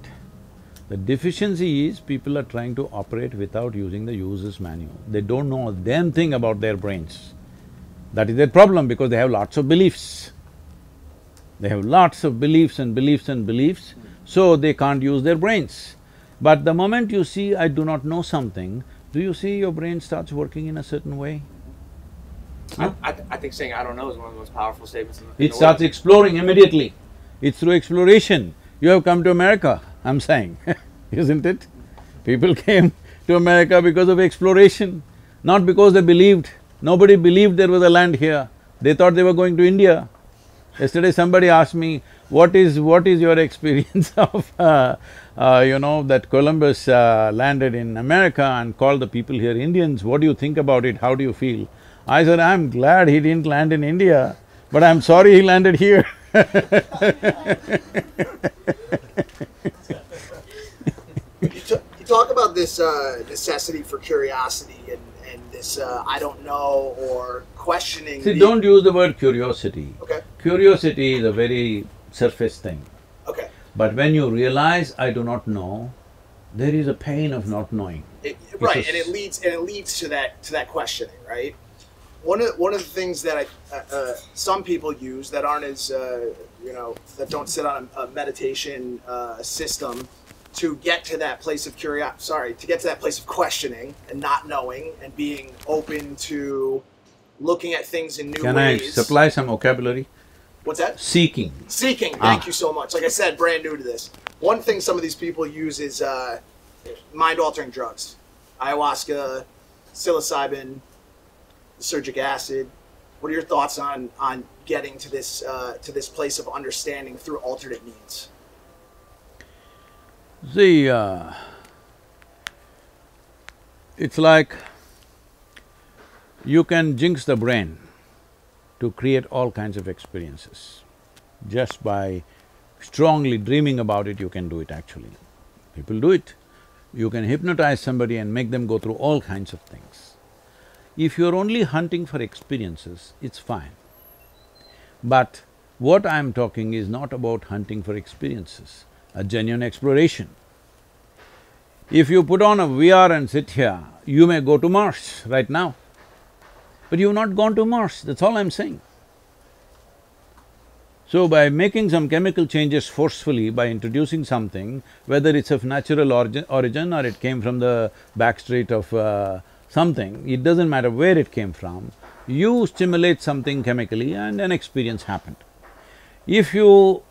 The deficiency is people are trying to operate without using the user's manual. They don't know a damn thing about their brains. That is their problem because they have lots of beliefs. They have lots of beliefs and beliefs and beliefs, so they can't use their brains. But the moment you see, I do not know something, do you see your brain starts working in a certain way? I, I, I think saying I don't know is one of the most powerful statements in, in It starts exploring immediately. It's through exploration. You have come to America, I'm saying, isn't it? People came to America because of exploration, not because they believed. Nobody believed there was a land here. They thought they were going to India. Yesterday somebody asked me, what is… what is your experience of, uh, uh, you know, that Columbus uh, landed in America and called the people here Indians, what do you think about it, how do you feel? I said, I'm glad he didn't land in India, but I'm sorry he landed here You, you talk about this uh, necessity for curiosity and, and this uh, I don't know or questioning. See, the- don't use the word curiosity. Okay. Curiosity is a very surface thing. Okay. But when you realize I do not know, there is a pain of not knowing. It, right, and it leads and it leads to that to that questioning, right? One of one of the things that I, uh, uh, some people use that aren't as uh, you know that don't sit on a, a meditation uh, system to get to that place of curiosity. Sorry, to get to that place of questioning and not knowing and being open to looking at things in new ways. Can I supply some vocabulary? What's that? Seeking. Seeking. Thank Ah. you so much. Like I said, brand new to this. One thing some of these people use is uh, mind-altering drugs, ayahuasca, psilocybin, lysergic acid. What are your thoughts on on getting to this uh, to this place of understanding through alternate means? See, uh, it's like you can jinx the brain to create all kinds of experiences. Just by strongly dreaming about it, you can do it actually. People do it. You can hypnotize somebody and make them go through all kinds of things. If you're only hunting for experiences, it's fine. But what I'm talking is not about hunting for experiences, a genuine exploration. If you put on a VR and sit here, you may go to Mars right now. But you've not gone to Mars, that's all I'm saying. So by making some chemical changes forcefully, by introducing something, whether it's of natural origin, or it came from the backstreet of uh, something, it doesn't matter where it came from, you stimulate something chemically and an experience happened. If you…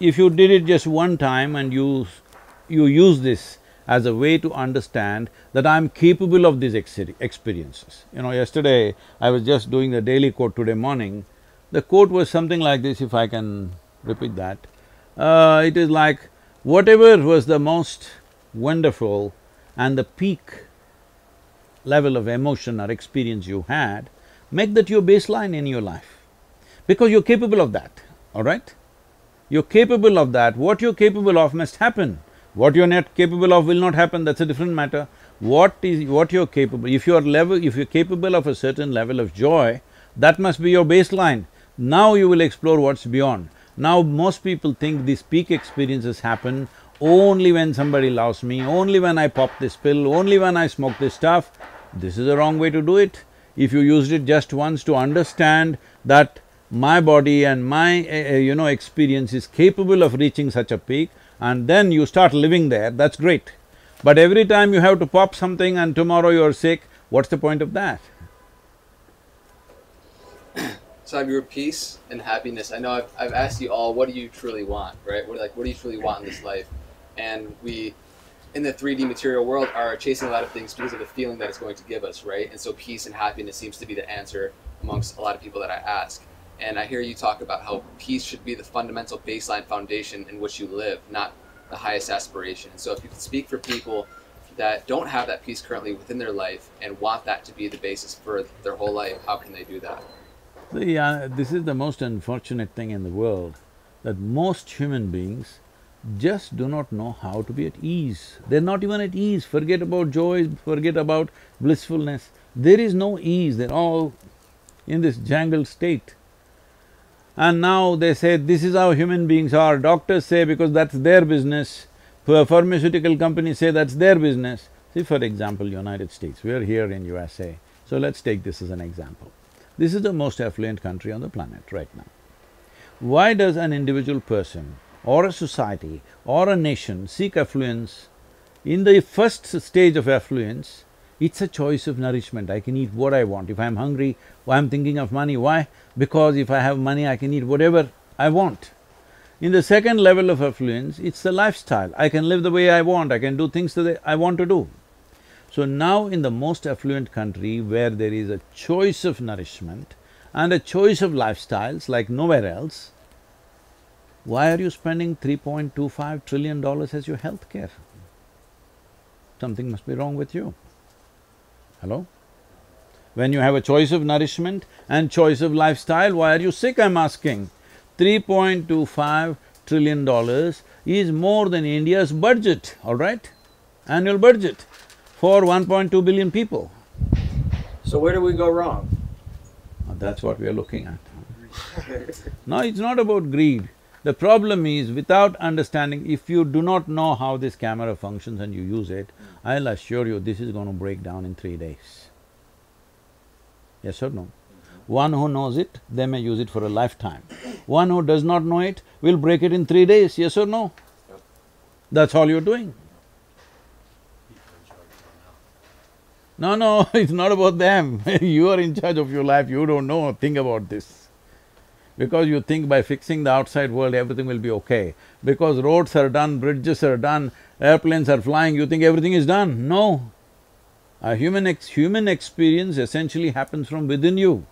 if you did it just one time and you… you use this as a way to understand that I'm capable of these exeri- experiences. You know, yesterday I was just doing the daily quote today morning, the quote was something like this, if I can repeat that. Uh, it is like, whatever was the most wonderful and the peak level of emotion or experience you had, make that your baseline in your life. Because you're capable of that, all right? You're capable of that, what you're capable of must happen. What you're not capable of will not happen, that's a different matter. What is… what you're capable… if you're level… if you're capable of a certain level of joy, that must be your baseline. Now you will explore what's beyond. Now most people think these peak experiences happen only when somebody loves me, only when I pop this pill, only when I smoke this stuff. This is the wrong way to do it. If you used it just once to understand that my body and my, uh, you know, experience is capable of reaching such a peak, and then you start living there, that's great. But every time you have to pop something and tomorrow you're sick, what's the point of that? So your peace and happiness. I know I've, I've asked you all, what do you truly want, right? What like what do you truly want in this life? And we, in the three D material world, are chasing a lot of things because of the feeling that it's going to give us, right? And so peace and happiness seems to be the answer amongst a lot of people that I ask. And I hear you talk about how peace should be the fundamental baseline foundation in which you live, not the highest aspiration. And so if you could speak for people that don't have that peace currently within their life and want that to be the basis for their whole life, how can they do that? See, uh, this is the most unfortunate thing in the world, that most human beings just do not know how to be at ease. They're not even at ease, forget about joy, forget about blissfulness. There is no ease, they're all in this jangled state. And now they say, this is how human beings are, doctors say because that's their business, pharmaceutical companies say that's their business. See, for example, United States, we are here in USA, so let's take this as an example. This is the most affluent country on the planet right now. Why does an individual person or a society or a nation seek affluence? In the first stage of affluence, it's a choice of nourishment, I can eat what I want. If I'm hungry, I'm thinking of money, why? Because if I have money, I can eat whatever I want. In the second level of affluence, it's the lifestyle, I can live the way I want, I can do things that I want to do. So now in the most affluent country where there is a choice of nourishment and a choice of lifestyles like nowhere else, why are you spending 3.25 trillion dollars as your health care? Something must be wrong with you. Hello? When you have a choice of nourishment and choice of lifestyle, why are you sick, I'm asking? 3.25 trillion dollars is more than India's budget, all right? Annual budget for 1.2 billion people. So where do we go wrong? That's what we are looking at. No, it's not about greed. The problem is, without understanding, if you do not know how this camera functions and you use it, I'll assure you this is going to break down in three days. Yes or no? One who knows it, they may use it for a lifetime. One who does not know it will break it in three days, yes or no? That's all you're doing. No, no, it's not about them. you are in charge of your life, you don't know, a thing about this. Because you think by fixing the outside world, everything will be okay. Because roads are done, bridges are done, airplanes are flying, you think everything is done. No. A human ex human experience essentially happens from within you.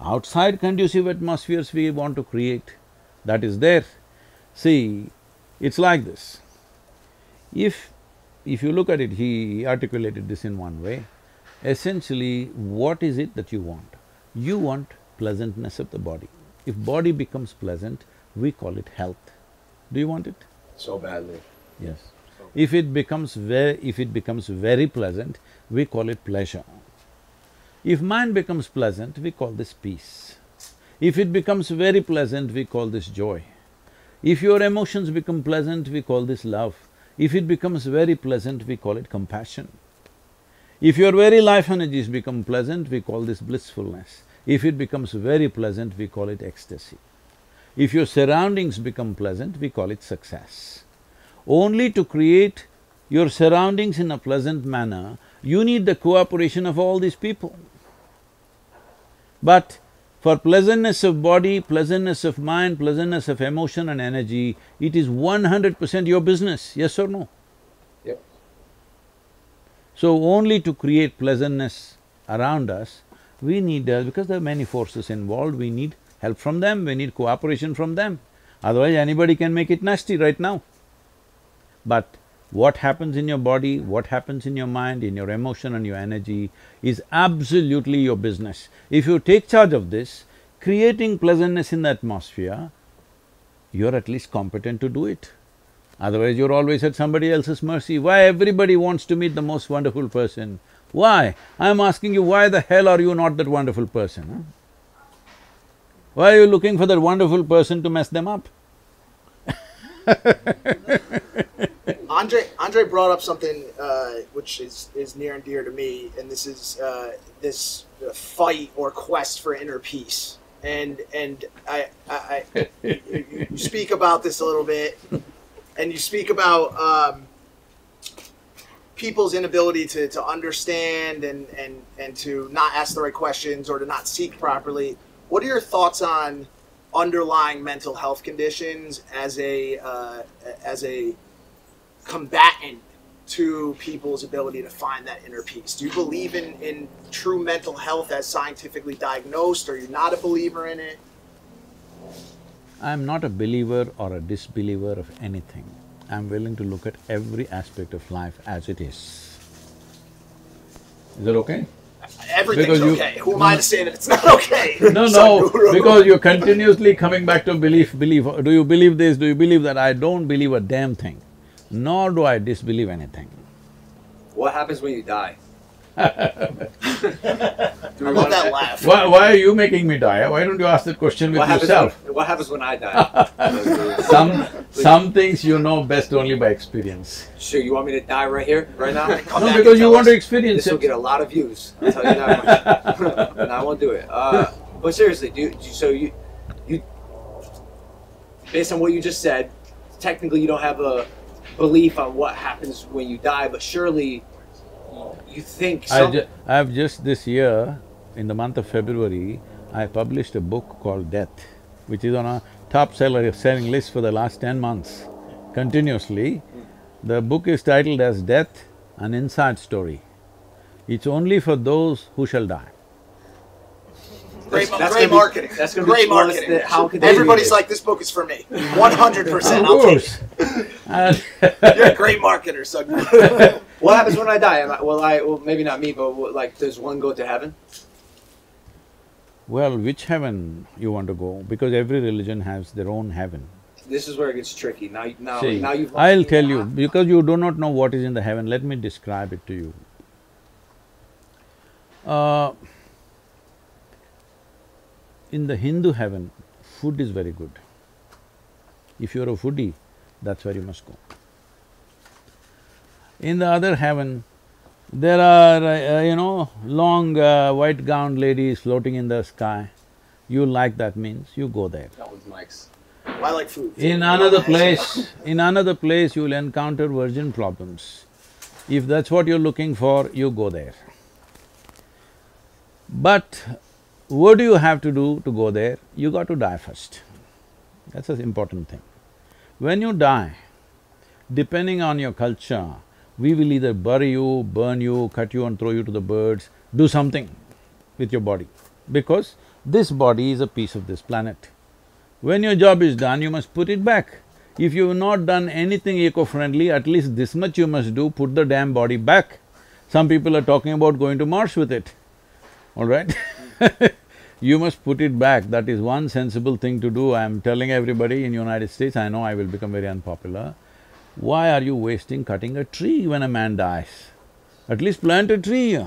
Outside conducive atmospheres we want to create, that is there. See, it's like this. If if you look at it, he articulated this in one way. Essentially, what is it that you want? You want pleasantness of the body. If body becomes pleasant, we call it health. Do you want it? So badly. Yes. If it becomes very… if it becomes very pleasant, we call it pleasure. If mind becomes pleasant, we call this peace. If it becomes very pleasant, we call this joy. If your emotions become pleasant, we call this love. If it becomes very pleasant, we call it compassion. If your very life energies become pleasant, we call this blissfulness. If it becomes very pleasant, we call it ecstasy. If your surroundings become pleasant, we call it success. Only to create your surroundings in a pleasant manner, you need the cooperation of all these people. But for pleasantness of body, pleasantness of mind, pleasantness of emotion and energy, it is one hundred percent your business, yes or no? Yep. So only to create pleasantness around us, we need… Uh, because there are many forces involved, we need help from them, we need cooperation from them. Otherwise anybody can make it nasty right now. But what happens in your body, what happens in your mind, in your emotion and your energy is absolutely your business. If you take charge of this, creating pleasantness in the atmosphere, you're at least competent to do it. Otherwise you're always at somebody else's mercy. Why everybody wants to meet the most wonderful person? Why? I'm asking you, why the hell are you not that wonderful person, huh? Why are you looking for that wonderful person to mess them up? Andre Andre brought up something uh, which is, is near and dear to me, and this is uh, this fight or quest for inner peace. And and I, I, I you, you speak about this a little bit, and you speak about um, people's inability to, to understand and, and and to not ask the right questions or to not seek properly. What are your thoughts on underlying mental health conditions as a uh, as a combatant to people's ability to find that inner peace? Do you believe in, in true mental health as scientifically diagnosed? Or are you not a believer in it? I'm not a believer or a disbeliever of anything. I'm willing to look at every aspect of life as it is. Is that okay? Everything's Because you- okay. Who am I to say that it's not okay? No, no, because you're continuously coming back to belief, belief. Do you believe this, do you believe that? I don't believe a damn thing, nor do I disbelieve anything. What happens when you die? Do I love that laugh. Why, why are you making me die? Why don't you ask that question with What happens yourself? when, what happens when I die? Some… some things you know best only by experience. sure, you want me to die right here, right now? No, because you want to experience This will get a lot of views. I'll tell you that much. and I won't do it. Uh, but seriously, do you, so you you based on what you just said, technically you don't have a belief on what happens when you die, but surely you think I ju- I've just this year, in the month of February, I published a book called Death, which is on a top seller selling list for the last ten months, continuously. The book is titled as Death, an Inside Story. It's only for those who shall die. Great, That's- that's great gonna be- marketing. that's gonna be great plus marketing. the- how could Everybody's like, this book is for me. One hundred percent. Of I'll take course. it. And You're a great marketer, Sadhguru. what happens when I die? Am I, will I? Well, maybe not me, but will, like, does one go to heaven? Well, which heaven you want to go? Because every religion has their own heaven. This is where it gets tricky. Now, now, See, now you've. I'll tell you, because you do not know what is in the heaven, let me describe it to you. Uh, in the Hindu heaven, food is very good. If you're a foodie, that's where you must go. In the other heaven, there are, uh, uh, you know, long uh, white gowned ladies floating in the sky. You like that means, you go there. That one's Mike's. I like food. In another place, in another place you will encounter virgin problems. If that's what you're looking for, you go there. But what do you have to do to go there? You got to die first. That's an important thing. When you die, depending on your culture, we will either bury you, burn you, cut you and throw you to the birds, do something with your body. Because this body is a piece of this planet. When your job is done, you must put it back. If you've not done anything eco-friendly, at least this much you must do, put the damn body back. Some people are talking about going to Mars with it, all right? you must put it back, that is one sensible thing to do. I'm telling everybody in United States, I know I will become very unpopular. Why are you wasting cutting a tree when a man dies? At least plant a tree,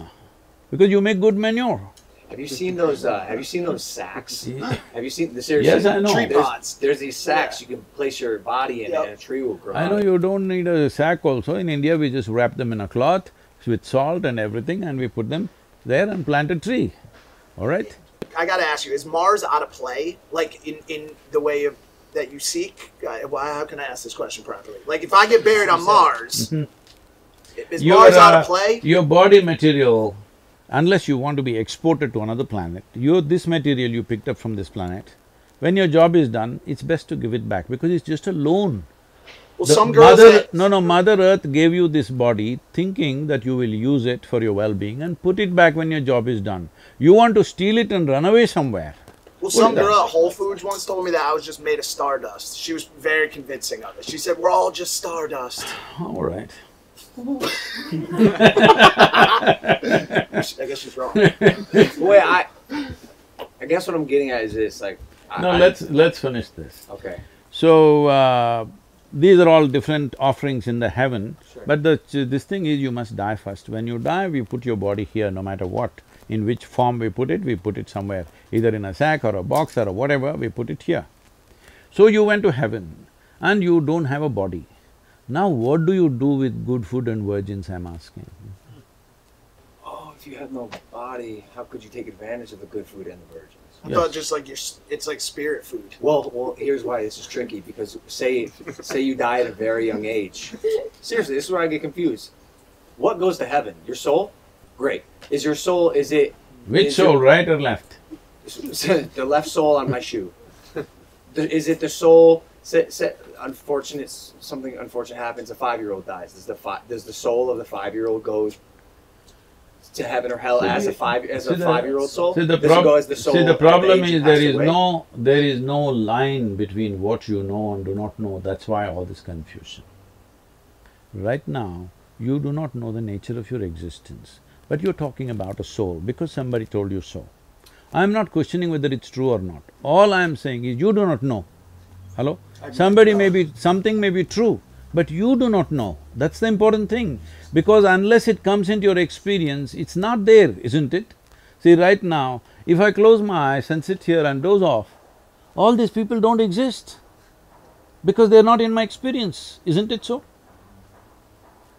because you make good manure. Have you seen those? Uh, have you seen those sacks? Yeah. Have you seen the seriously? Yes, I know. Tree There's, pots. there's these sacks you can place your body in, Yep. and a tree will grow. I know you don't need a sack also, in India we just wrap them in a cloth with salt and everything and we put them there and plant a tree, all right? I gotta ask you: Is Mars out of play? Like in in the way of that you seek? Uh, well, how can I ask this question properly? Like if I get buried on Mars, is Your, Mars out uh, of play? Your body material, unless you want to be exported to another planet, you… this material you picked up from this planet, when your job is done, it's best to give it back because it's just a loan. Well, The some girls. mother, that- no, no, Mother Earth gave you this body thinking that you will use it for your well-being and put it back when your job is done. You want to steal it and run away somewhere. Well, some girl at Whole Foods once told me that I was just made of stardust. She was very convincing of it. She said, "We're all just stardust." All right. I guess she's wrong. Wait, I… I guess what I'm getting at is this, like… I, No, I- let's… let's finish this. Okay. So, uh, these are all different offerings in the heaven, Sure. but the… this thing is you must die first. When you die, we put your body here no matter what. In which form we put it, we put it somewhere, either in a sack or a box or whatever, we put it here. So you went to heaven and you don't have a body. Now what do you do with good food and virgins, I'm asking? Oh, if you have no body, how could you take advantage of the good food and the virgins? I Yes. thought just like your, it's like spirit food. Well, well, here's why this is tricky because say, say you die at a very young age. Seriously, this is where I get confused. What goes to heaven? Your soul? Great. Is your soul? Is it Which Is soul, your- right or left? the left soul on my shoe? The- Is it the soul? Say, say, unfortunate, something unfortunate happens. A five-year-old dies. Does the fi- does the soul of the five-year-old go to heaven or hell as a five as a the, five-year-old soul? See, the prob- the soul? see, the problem is there is away? no… there is no line between what you know and do not know, that's why all this confusion. Right now, you do not know the nature of your existence, but you're talking about a soul because somebody told you so. I'm not questioning whether it's true or not. All I'm saying is you do not know. Hello? Somebody may uh, be… something may be true, but you do not know. That's the important thing. Because unless it comes into your experience, it's not there, isn't it? See, right now, if I close my eyes and sit here and doze off, all these people don't exist because they're not in my experience, isn't it so?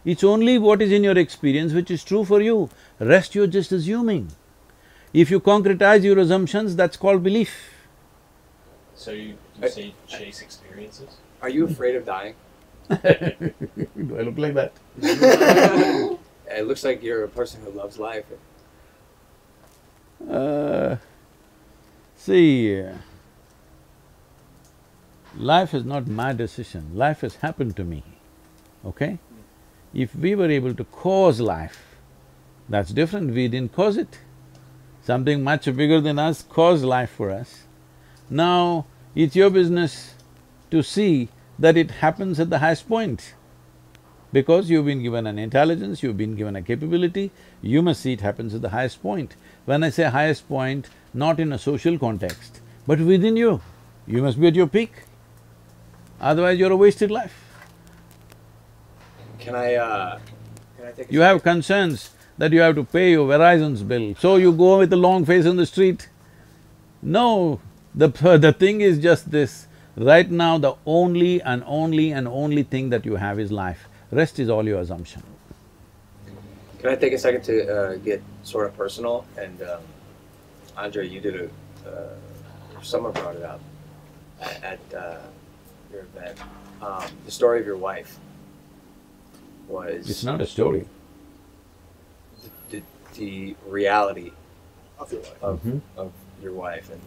It's only what is in your experience which is true for you, rest you're just assuming. If you concretize your assumptions, that's called belief. So you, you say chase experiences? Are you afraid of dying? Do I look like that? It looks like you're a person who loves life. Uh, see, life is not my decision, life has happened to me, okay? If we were able to cause life, that's different, we didn't cause it. Something much bigger than us caused life for us. Now, it's your business to see that it happens at the highest point. Because you've been given an intelligence, you've been given a capability, you must see it happens at the highest point. When I say highest point, not in a social context, but within you, you must be at your peak. Otherwise, you're a wasted life. Can I, uh, can I take a You have concerns that you have to pay your Verizon's bill, so you go with a long face on the street. No, the, the thing is just this, right now the only and only and only thing that you have is life, rest is all your assumption. Can I take a second to uh, get sort of personal? And um, Andre, you did a, uh, someone brought it up at, at uh, your event. Um, the story of your wife was It's not a story. the, the, the reality Of your life. of, Mhm. of your wife and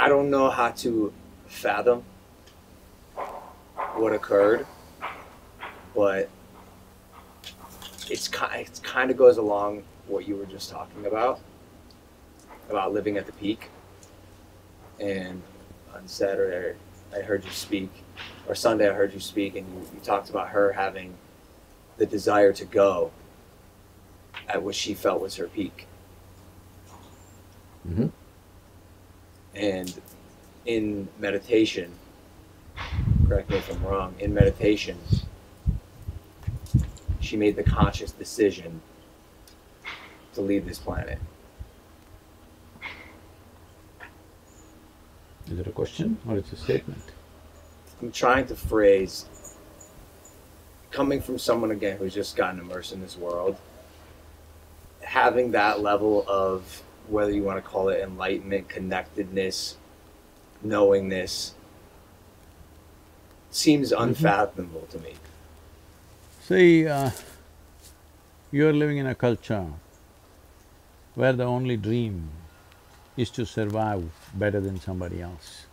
I don't know how to fathom what occurred, but it's kind it kind of goes along what you were just talking about about living at the peak. And on Saturday, I heard you speak, or Sunday, I heard you speak, and you, you talked about her having the desire to go at what she felt was her peak. Mhm. And in meditation, correct me if I'm wrong, in meditation, she made the conscious decision to leave this planet. Is it a question or it's a statement? I'm trying to phrase coming from someone again who's just gotten immersed in this world, having that level of whether you want to call it enlightenment, connectedness, knowingness seems unfathomable to me. See, uh, you're living in a culture where the only dream is to survive better than somebody else.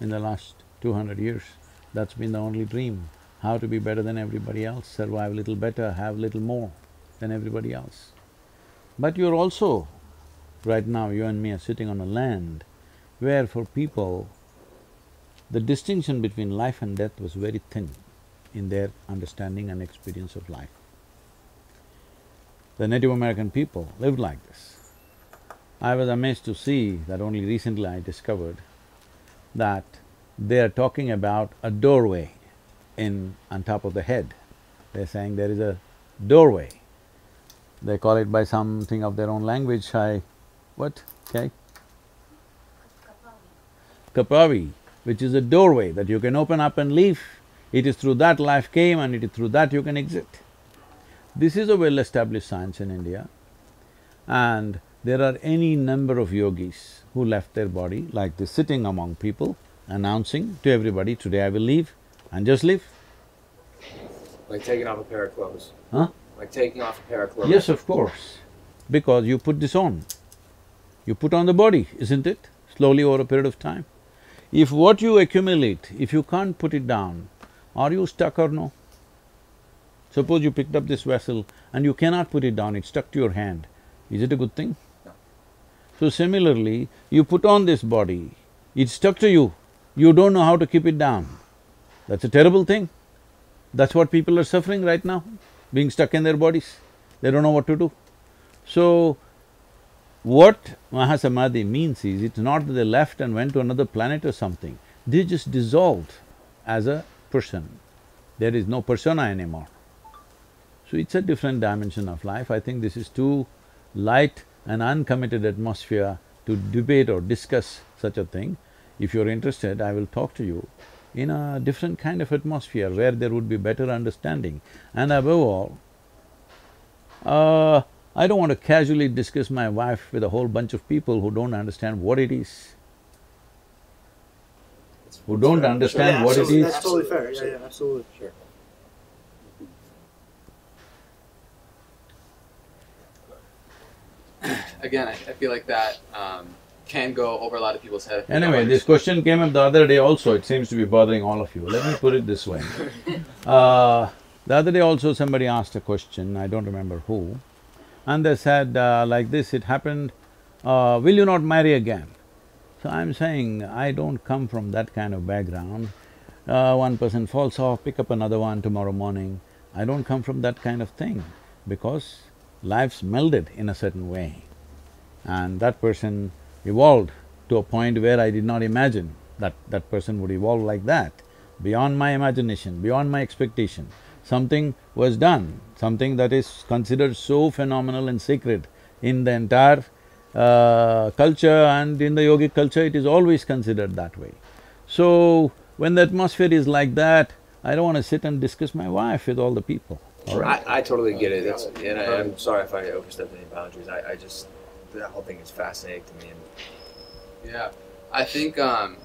In the last two hundred years, that's been the only dream, how to be better than everybody else, survive a little better, have a little more than everybody else. But you're also, right now, you and me are sitting on a land where for people, the distinction between life and death was very thin in their understanding and experience of life. The Native American people lived like this. I was amazed to see that only recently I discovered that they are talking about a doorway in… on top of the head. They're saying there is a doorway. They call it by something of their own language, I… what, okay? Kopavi, which is a doorway that you can open up and leave. It is through that life came and it is through that you can exit. This is a well-established science in India and there are any number of yogis who left their body like this, sitting among people, announcing to everybody, today I will leave and just leave. Like taking off a pair of clothes. Huh? Like taking off a pair of clothes. Yes, of course, because you put this on. You put on the body, isn't it? Slowly over a period of time. If what you accumulate, if you can't put it down, are you stuck or no? Suppose you picked up this vessel and you cannot put it down, it's stuck to your hand. Is it a good thing? No. So similarly, you put on this body, it's stuck to you, you don't know how to keep it down. That's a terrible thing. That's what people are suffering right now, being stuck in their bodies. They don't know what to do. So, what Mahasamadhi means is, it's not that they left and went to another planet or something, they just dissolved as a person. There is no persona anymore. So it's a different dimension of life. I think this is too light and uncommitted atmosphere to debate or discuss such a thing. If you're interested, I will talk to you in a different kind of atmosphere where there would be better understanding. And above all, uh, I don't want to casually discuss my wife with a whole bunch of people who don't understand what it is. Who don't understand Yeah, what it is. That's totally fair, yeah, yeah, absolutely. Sure. Again, I, I feel like that um, can go over a lot of people's head. if they Anyway, this question came up the other day also, it seems to be bothering all of you. Let me put it this way. Uh, the other day also somebody asked a question, I don't remember who, and they said uh, like this, it happened, uh, will you not marry again? So I'm saying, I don't come from that kind of background. Uh, one person falls off, pick up another one tomorrow morning. I don't come from that kind of thing because life's melded in a certain way. And that person evolved to a point where I did not imagine that that person would evolve like that. beyond my imagination, beyond my expectation. Something was done, something that is considered so phenomenal and sacred in the entire uh, culture and in the yogic culture, it is always considered that way. So, when the atmosphere is like that, I don't want to sit and discuss my wife with all the people, all right? I, I totally get it. It's, and I, I'm sorry if I overstepped any boundaries. I, I just that whole thing is fascinating to me. And Yeah, I think um,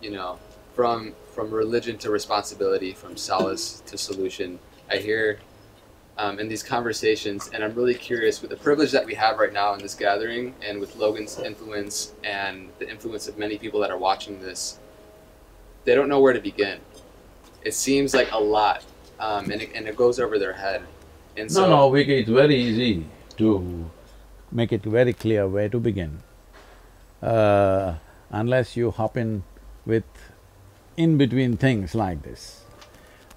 you know, from from religion to responsibility, from solace to solution. I hear um, in these conversations, and I'm really curious with the privilege that we have right now in this gathering, and with Logan's influence and the influence of many people that are watching this. They don't know where to begin. It seems like a lot, um, and, it, and it goes over their head. And so, No, no, Vicky, it's very easy to make it very clear where to begin. Uh, unless you hop in with in-between things like this.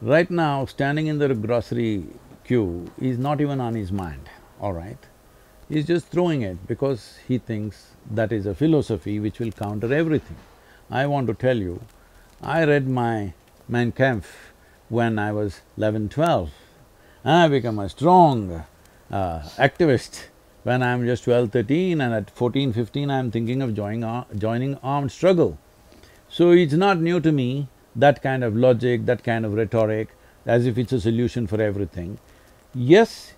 Right now, standing in the grocery queue is not even on his mind, all right? He's just throwing it because he thinks that is a philosophy which will counter everything. I want to tell you, I read my Mein Kampf when I was 11, 12. I become a strong uh, activist when I'm just 12, 13 and at 14, 15 I'm thinking of joining, ar- joining armed struggle. So it's not new to me, that kind of logic, that kind of rhetoric, as if it's a solution for everything. Yes,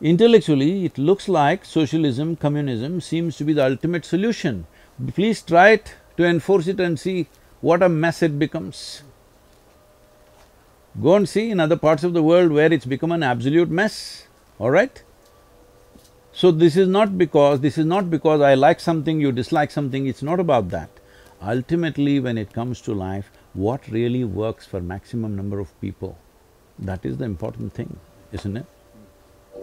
intellectually it looks like socialism, communism seems to be the ultimate solution. Please try it to enforce it and see what a mess it becomes. Go and see in other parts of the world where it's become an absolute mess, all right? So this is not because… this is not because I like something, you dislike something, it's not about that. Ultimately, when it comes to life, what really works for maximum number of people, that is the important thing, isn't it?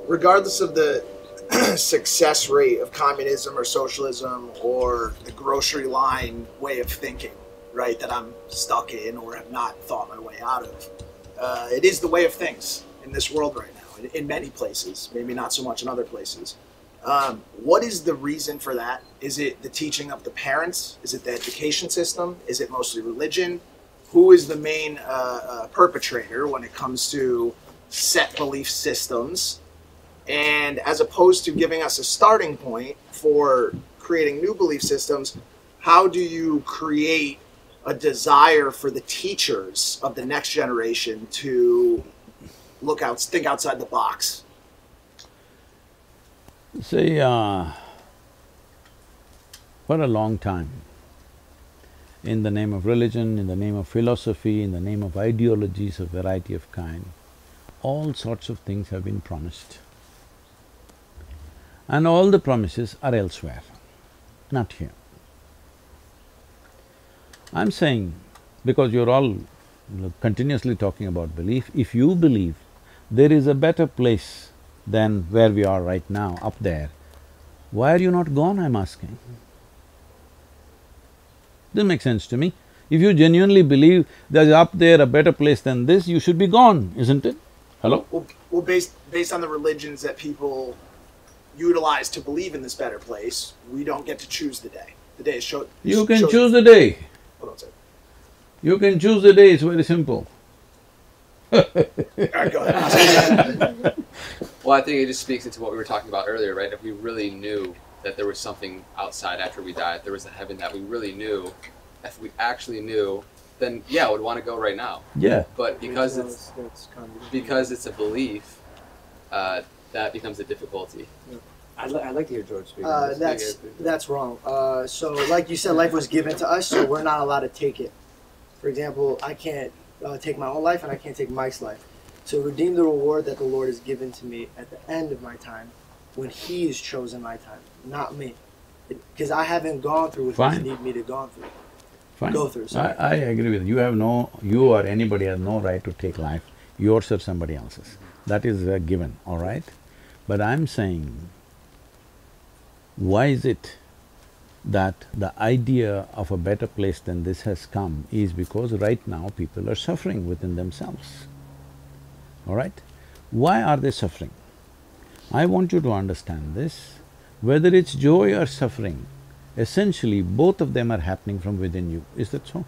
regardless of the success rate of communism or socialism or the grocery line way of thinking, right, that I'm stuck in or have not thought my way out of, uh, it is the way of things in this world right now, in, in many places, maybe not so much in other places. Um, what is the reason for that? Is it the teaching of the parents? Is it the education system? Is it mostly religion? Who is the main uh, uh, perpetrator when it comes to set belief systems? And as opposed to giving us a starting point for creating new belief systems, how do you create a desire for the teachers of the next generation to look out, think outside the box? See, uh, for a long time, in the name of religion, in the name of philosophy, in the name of ideologies of variety of kind, all sorts of things have been promised. And all the promises are elsewhere, not here. I'm saying, because you're all continuously talking about belief, if you believe there is a better place than where we are right now, up there, why are you not gone, I'm asking? Doesn't make sense to me. If you genuinely believe there's up there a better place than this, you should be gone, isn't it? Hello? Well, well based, based on the religions that people utilize to believe in this better place, we don't get to choose the day. The day is show, You can choose the day. Hold on a second. You can choose the day, it's very simple. All right, go ahead. Well, I think it just speaks into what we were talking about earlier, right? If we really knew that there was something outside after we died, there was a heaven that we really knew, if we actually knew, then yeah, I would want to go right now. Yeah. But because it's That's- that's kind of- because it's a belief, uh, that becomes a difficulty. I'd, li- I'd like to hear George speak. Uh, this. that's that's wrong. Uh, so, like you said, life was given to us, so we're not allowed to take it. For example, I can't uh, take my own life, and I can't take Mike's life. So, redeem the reward that the Lord has given to me at the end of my time, when He has chosen my time, not me, because I haven't gone through what Fine. He need me to go through. Fine. Go through, I. I agree with you. You have no… you or anybody has no right to take life, yours or somebody else's. That is a given, all right? But I'm saying, why is it that the idea of a better place than this has come is because right now people are suffering within themselves, all right? Why are they suffering? I want you to understand this, whether it's joy or suffering, essentially both of them are happening from within you, is that so?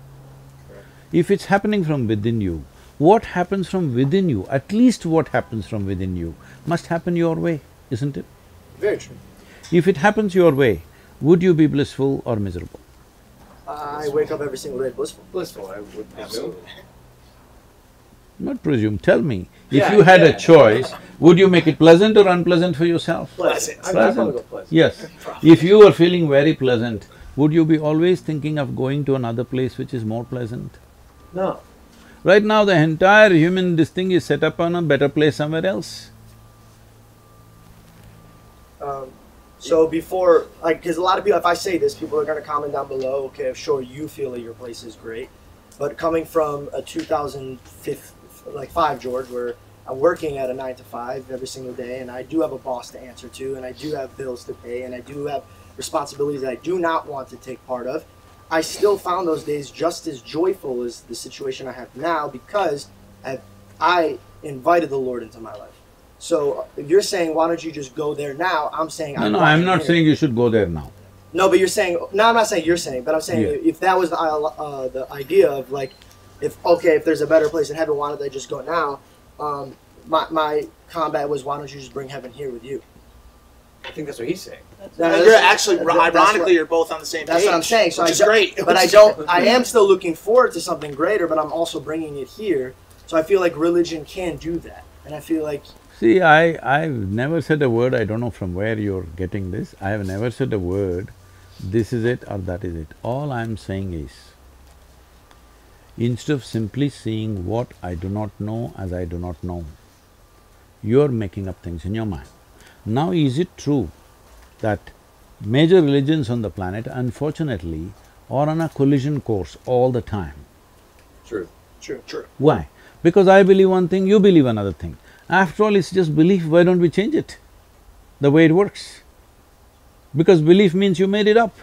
If it's happening from within you, what happens from within you, at least what happens from within you, must happen your way, isn't it? Very true. If it happens your way, would you be blissful or miserable? I wake up every single day blissful. Blissful, I would presume. Absolutely. Not presume, tell me. If Yeah, you had yeah. a choice, would you make it pleasant or unpleasant for yourself? Pleasant. I'd I'd Pleasant. pleasant. Yes. If you were feeling very pleasant, would you be always thinking of going to another place which is more pleasant? No. Right now, the entire human this thing is set up on a better place somewhere else. Um, so before, like, because a lot of people, if I say this, people are going to comment down below. Okay, sure, you feel that your place is great, but coming from a 2005, like five George, where I'm working at a nine to five every single day, and I do have a boss to answer to, and I do have bills to pay, and I do have responsibilities that I do not want to take part of. I still found those days just as joyful as the situation I have now because I, I invited the Lord into my life. So you're saying, why don't you just go there now? I'm saying, No, I'm no, I'm not here. saying you should go there now. No, but you're saying. No, I'm not saying you're saying, but I'm saying Yeah. if that was the uh, the idea of like, if okay, if there's a better place in heaven, why don't they just go now? Um, my my combat was, why don't you just bring heaven here with you? I think that's what he's saying. No, And that's- you're actually, that- ironically, what- you're both on the same page. That's page. what I'm saying. So which I is great. But I don't. I am still looking forward to something greater, but I'm also bringing it here. So I feel like religion can do that, and I feel like See, I… I've never said a word, I don't know from where you're getting this, I have never said a word, this is it or that is it. All I'm saying is, instead of simply seeing what I do not know as I do not know, you're making up things in your mind. Now, is it true that major religions on the planet, unfortunately, are on a collision course all the time? True. true, true. Why? Because I believe one thing, you believe another thing. After all, it's just belief, why don't we change it? The way it works. Because belief means you made it up.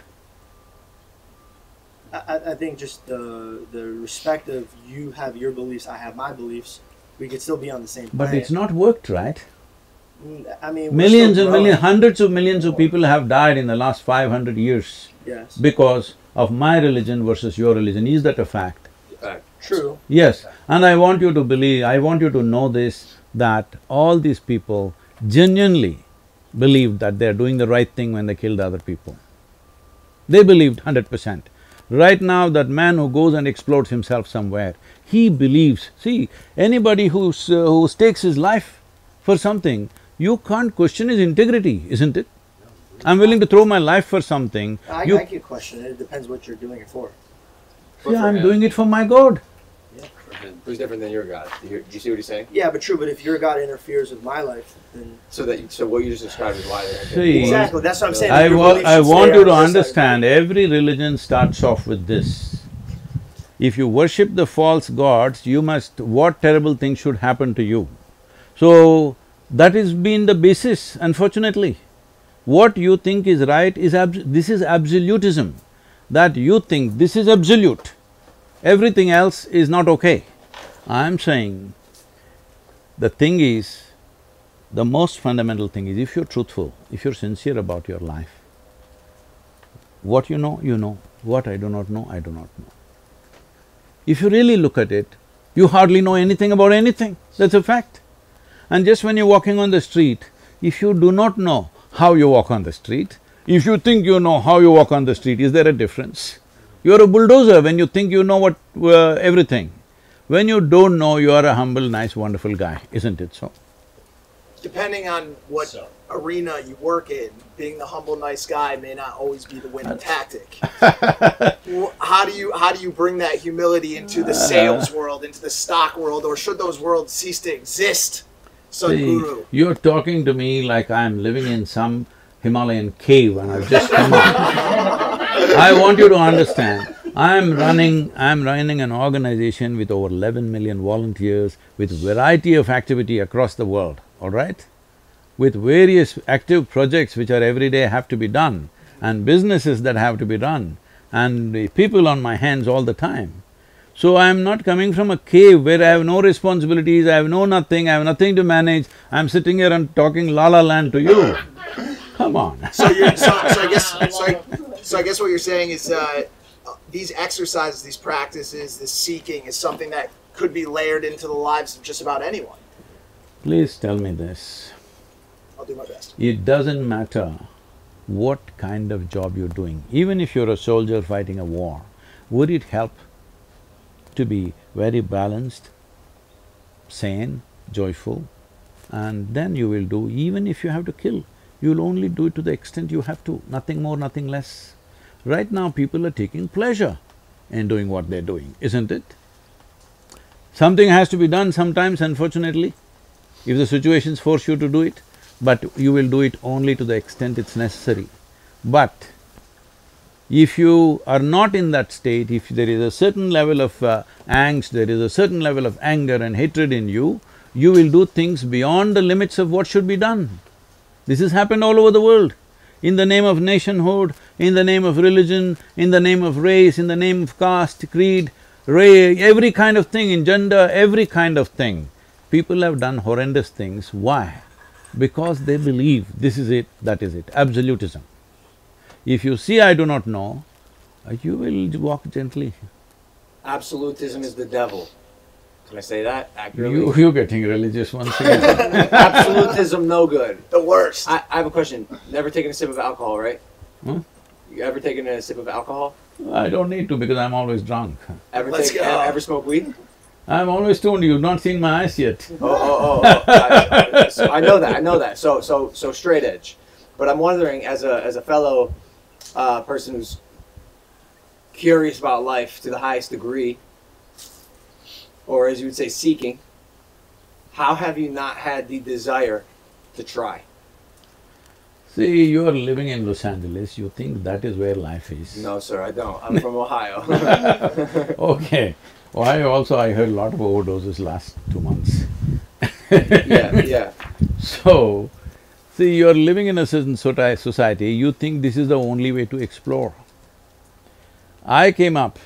I, I- I think just the the respect of you have your beliefs, I have my beliefs. We could still be on the same. But it's not worked, right? Mm, I mean, we're Millions still and millions, hundreds of millions of people have died in the last five hundred years Yes, because of my religion versus your religion. Is that a fact? Fact. true. Yes, and I want you to believe, I want you to know this, that all these people genuinely believed that they're doing the right thing when they killed other people. They believed hundred percent. Right now, that man who goes and explodes himself somewhere, he believes, see, anybody who's, uh, who stakes his life for something, you can't question his integrity, isn't it? I'm willing to throw my life for something, I, you… I could question it. It depends what you're doing it for. Yeah, I'm doing it for my God. Who's different than your God? Do you, do you see what he's saying? Yeah, but true. But if your God interferes with my life, then So that so what you just described is why See, exactly that's what I'm saying. I Your wa- I want you to your side. understand, every religion starts off with this. If you worship the false gods, you must… what terrible thing should happen to you? So, that has been the basis, unfortunately. What you think is right is abs- this is absolutism, that you think this is absolute, everything else is not okay. I'm saying, the thing is, the most fundamental thing is if you're truthful, if you're sincere about your life, what you know, you know, what I do not know, I do not know. If you really look at it, you hardly know anything about anything, that's a fact. And just when you're walking on the street, if you do not know how you walk on the street, if you think you know how you walk on the street, is there a difference? You're a bulldozer when you think you know what… uh, everything. When you don't know, you are a humble, nice, wonderful guy, isn't it so? Depending on what So- arena you work in, being the humble, nice guy may not always be the winning tactic. How do you how do you bring that humility into the sales world, into the stock world, or should those worlds cease to exist? See, Sadhguru. you're talking to me like I'm living in some Himalayan cave and I've just come out. I want you to understand, I'm running… I'm running an organization with over eleven million volunteers with variety of activity across the world, all right? With various active projects which are every day have to be done and businesses that have to be run and people on my hands all the time. So I'm not coming from a cave where I have no responsibilities, I have no nothing, I have nothing to manage, I'm sitting here and talking la la land to you. Come on. So you're so, so I guess so I, so I guess what you're saying is uh, uh, these exercises, these practices, this seeking is something that could be layered into the lives of just about anyone. Please tell me this. I'll do my best. It doesn't matter what kind of job you're doing, even if you're a soldier fighting a war, would it help to be very balanced, sane, joyful, and then you will do, even if you have to kill, you'll only do it to the extent you have to, nothing more, nothing less. Right now, people are taking pleasure in doing what they're doing, isn't it? Something has to be done sometimes, unfortunately, if the situations force you to do it, but you will do it only to the extent it's necessary. But if you are not in that state, if there is a certain level of uh, angst, there is a certain level of anger and hatred in you, you will do things beyond the limits of what should be done. This has happened all over the world. In the name of nationhood, in the name of religion, in the name of race, in the name of caste, creed, ray, every kind of thing, in gender, every kind of thing. People have done horrendous things. Why? Because they believe this is it, that is it, absolutism. If you see I do not know, you will walk gently. Absolutism is the devil. Can I say that accurately? You, you're getting religious once again. Absolutism, no good. The worst. I, I have a question. Never taken a sip of alcohol, right? Hmm? You ever taken a sip of alcohol? I don't need to because I'm always drunk. Ever Let's take, go. ever smoke weed? I'm always stoned, you've not seen my eyes yet. Oh, oh, oh, oh. I, so I know that. I know that. So, so, so straight edge. But I'm wondering, as a as a fellow uh, person who's curious about life to the highest degree, or as you would say, seeking, how have you not had the desire to try? See, you are living in Los Angeles, you think that is where life is. No, sir, I don't. I'm from Ohio. Okay. Why also I heard a lot of overdoses last two months. yeah, yeah. So, see, you're living in a certain society, you think this is the only way to explore. I came up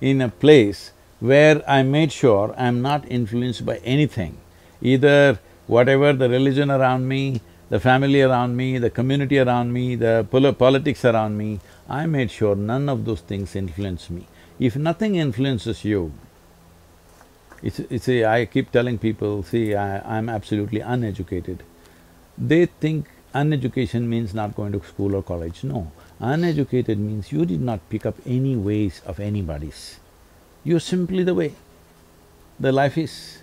in a place where I made sure I'm not influenced by anything, either whatever the religion around me, the family around me, the community around me, the pol- politics around me, I made sure none of those things influence me. If nothing influences you, it's, it's a, I keep telling people, see, I, I'm absolutely uneducated. They think uneducation means not going to school or college. No, uneducated means you did not pick up any ways of anybody's. You're simply the way the life is.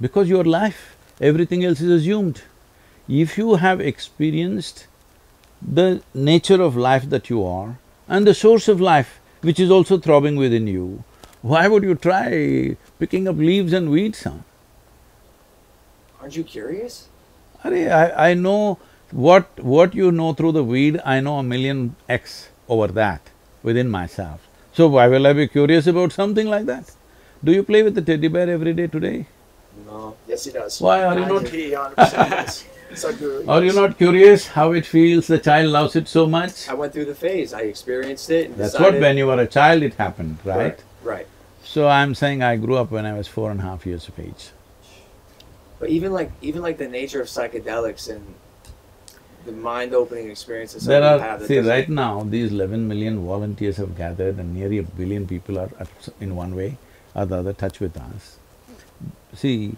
Because your life, everything else is assumed. If you have experienced the nature of life that you are and the source of life which is also throbbing within you, why would you try picking up leaves and weeds, huh? Aren't you curious? I, I know what… what you know through the weed, I know a million X over that within myself. So why will I be curious about something like that? Do you play with the teddy bear every day today? No. yes, he does. Why are you not… He hundred percent does. Sadhguru, Are you not curious how it feels, the child loves it so much? I went through the phase. I experienced it and That's decided. what when you were a child it happened, right? Right, right. So I'm saying I grew up when I was four and a half years of age. But even like even like the nature of psychedelics and the mind-opening experiences There are… see, right now, these eleven million volunteers have gathered and nearly a billion people are at in one way or the other touch with us. See,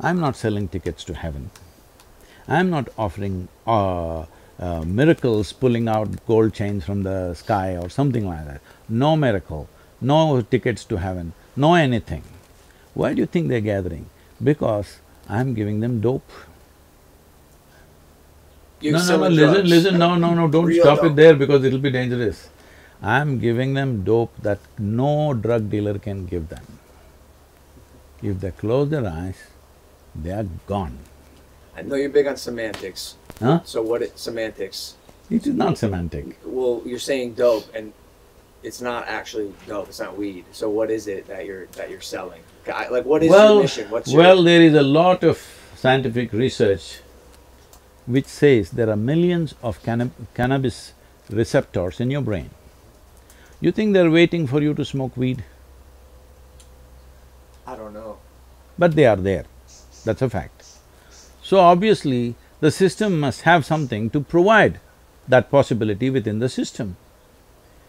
I'm not selling tickets to heaven. I'm not offering uh, uh, miracles pulling out gold chains from the sky or something like that. No miracle, no tickets to heaven, no anything. Why do you think they're gathering? Because I'm giving them dope. You're No, no, no, listen, drugs. listen, no, no, no, don't Real stop dope. it there because it'll be dangerous. I'm giving them dope that no drug dealer can give them. If they close their eyes, they are gone. I know you're big on semantics. Huh? So what? It, semantics. It is not semantic. Well, you're saying dope, and it's not actually dope. It's not weed. So what is it that you're that you're selling? Like, what is well, your mission? What's your well, there is a lot of scientific research which says there are millions of canna- cannabis receptors in your brain. You think they're waiting for you to smoke weed? I don't know. but they are there, that's a fact. So obviously, the system must have something to provide that possibility within the system.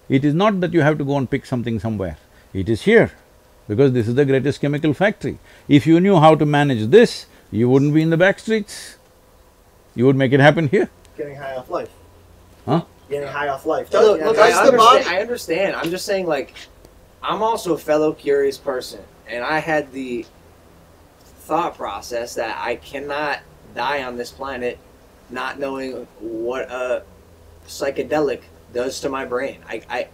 It is not that you have to go and pick something somewhere. It is here, because this is the greatest chemical factory. If you knew how to manage this, you wouldn't be in the back streets. You would make it happen here. Getting high off life. Huh? Getting high off life. Does- Yeah, Look, I the understand, I understand. I'm just saying, like, I'm also a fellow curious person, and I had the thought process that I cannot die on this planet not knowing what a psychedelic does to my brain. I, I,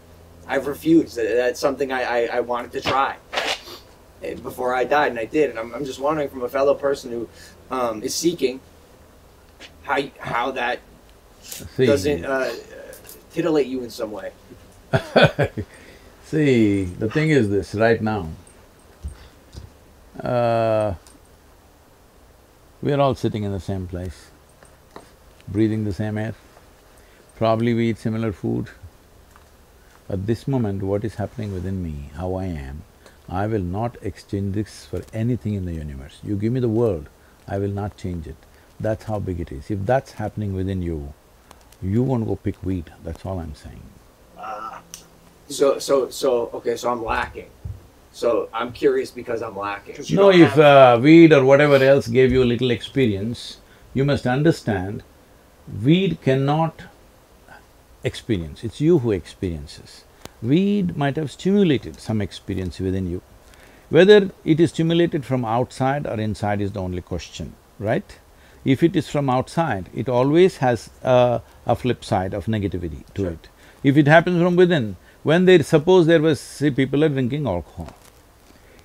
I've refused. That- That's something I, I, I wanted to try eh, before I died, and I did. And I'm, I'm just wondering, from a fellow person who um, is seeking, how how that See, doesn't uh, titillate you in some way. See, the thing is this, right now, uh, we are all sitting in the same place, breathing the same air. Probably we eat similar food. At this moment, what is happening within me, how I am, I will not exchange this for anything in the universe. You give me the world, I will not change it. That's how big it is. If that's happening within you, you won't go pick weed, that's all I'm saying. Ah, So so so okay, so I'm lacking. So I'm curious because I'm lacking. you No, if uh, weed or whatever else gave you a little experience, you must understand, weed cannot experience, it's you who experiences. Weed might have stimulated some experience within you. Whether it is stimulated from outside or inside is the only question, right? If it is from outside, it always has a, a flip side of negativity to it. If it happens from within, when they… suppose there was… see, people are drinking alcohol.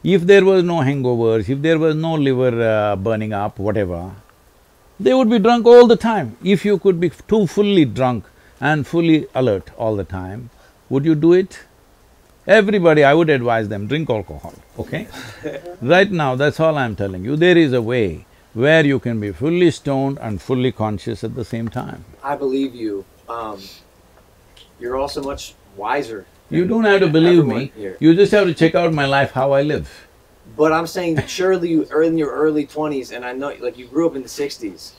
If there was no hangovers, if there was no liver uh, burning up, whatever, they would be drunk all the time. If you could be too fully drunk and fully alert all the time, would you do it? Everybody, I would advise them, drink alcohol, okay? right now, that's all I'm telling you, there is a way where you can be fully stoned and fully conscious at the same time. I believe you. Um, you're also much wiser. You don't have to believe me, here. you just have to check out my life, how I live. But I'm saying surely you are in your early twenties, and I know like you grew up in the '60s.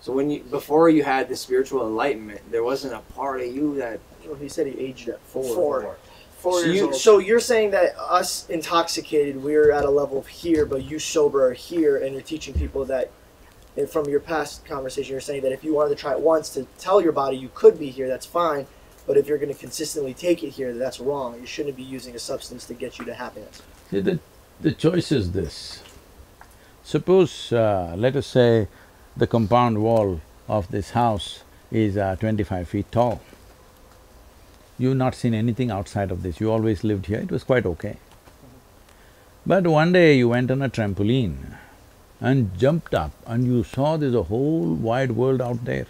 So when you before you had the spiritual enlightenment, there wasn't a part of you that Well, he said he aged at four. Four. Four So, years you, old. so you're saying that us intoxicated, we're at a level of here, but you sober are here, and you're teaching people that. And from your past conversation, you're saying that if you wanted to try it once to tell your body you could be here, that's fine. But if you're going to consistently take it here, that's wrong. You shouldn't be using a substance to get you to happiness. See, the, the choice is this. Suppose, uh, let us say, the compound wall of this house is uh, twenty-five feet tall. You've not seen anything outside of this, you always lived here, it was quite okay. But one day you went on a trampoline and jumped up and you saw there's a whole wide world out there.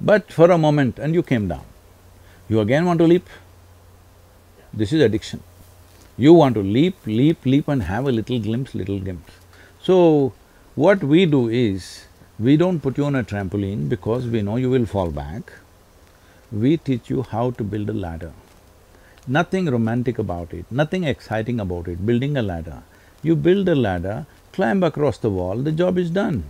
But for a moment and you came down. You again want to leap? This is addiction. You want to leap, leap, leap and have a little glimpse, little glimpse. So, what we do is, we don't put you on a trampoline because we know you will fall back. We teach you how to build a ladder. Nothing romantic about it, nothing exciting about it, building a ladder. You build a ladder, climb across the wall, the job is done.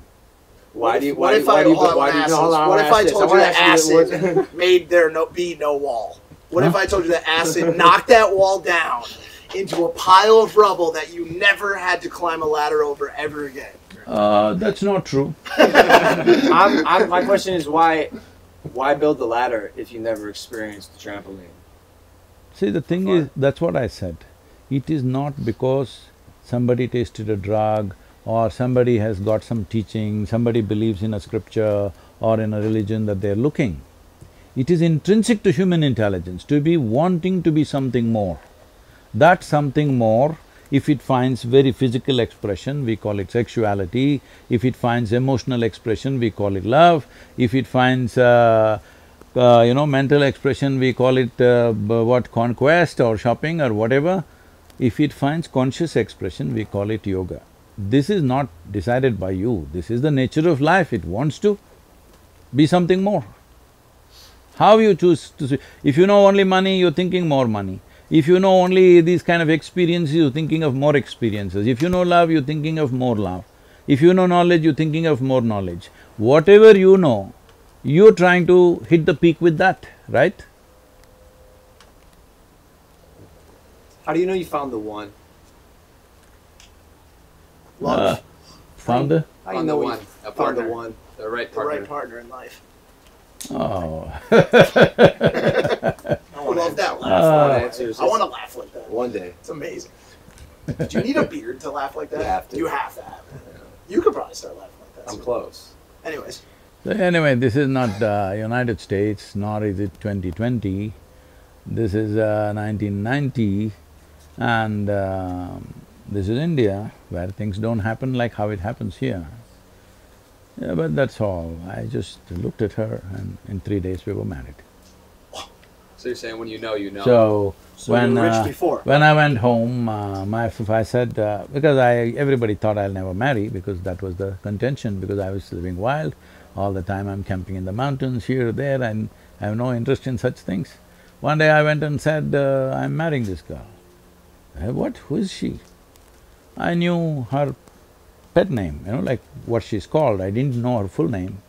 why do you What if do- I, do you why do you ask no, hold this. on, I what if I told you that acid made there no be no wall? What if I told you that acid knocked that wall down into a pile of rubble that you never had to climb a ladder over ever again? Uh, that's not true. I'm, I'm, my question is why why build the ladder if you never experienced the trampoline? See, the thing is, that's what I said. It is not because somebody tasted a drug or somebody has got some teaching, somebody believes in a scripture or in a religion that they're looking. It is intrinsic to human intelligence to be wanting to be something more. That something more, if it finds very physical expression, we call it sexuality. If it finds emotional expression, we call it love. If it finds, uh, uh, you know, mental expression, we call it uh, what, conquest or shopping or whatever. If it finds conscious expression, we call it yoga. This is not decided by you, this is the nature of life, it wants to be something more. How you choose to… If you know only money, you're thinking more money. If you know only these kind of experiences, you're thinking of more experiences. If you know love, you're thinking of more love. If you know knowledge, you're thinking of more knowledge. Whatever you know, you're trying to hit the peak with that, right? How do you know you found the one? Love. Uh, found the, How do you the know one, you a found the partner, one? the right partner. the right partner in life. oh. I love that laugh. Uh, answers. I want to laugh like that. One day. It's amazing. Do you need a beard to laugh like that? You have to. You have to have it. You could probably start laughing like that. I'm close. Anyways, So anyway, this is not uh, United States, nor is it 2020. This is uh, 1990, and um, this is India, where things don't happen like how it happens here. Yeah, but that's all. I just looked at her, and in three days we were married. So you're saying when you know, you know. So, so when you were rich uh, before. when I went home, uh, my I said uh, because I everybody thought I'll never marry because that was the contention because I was living wild all the time. I'm camping in the mountains here there, and I have no interest in such things. One day I went and said, uh, "I'm marrying this girl." I, what? Who is she? I knew her pet name, you know, like what she's called. I didn't know her full name.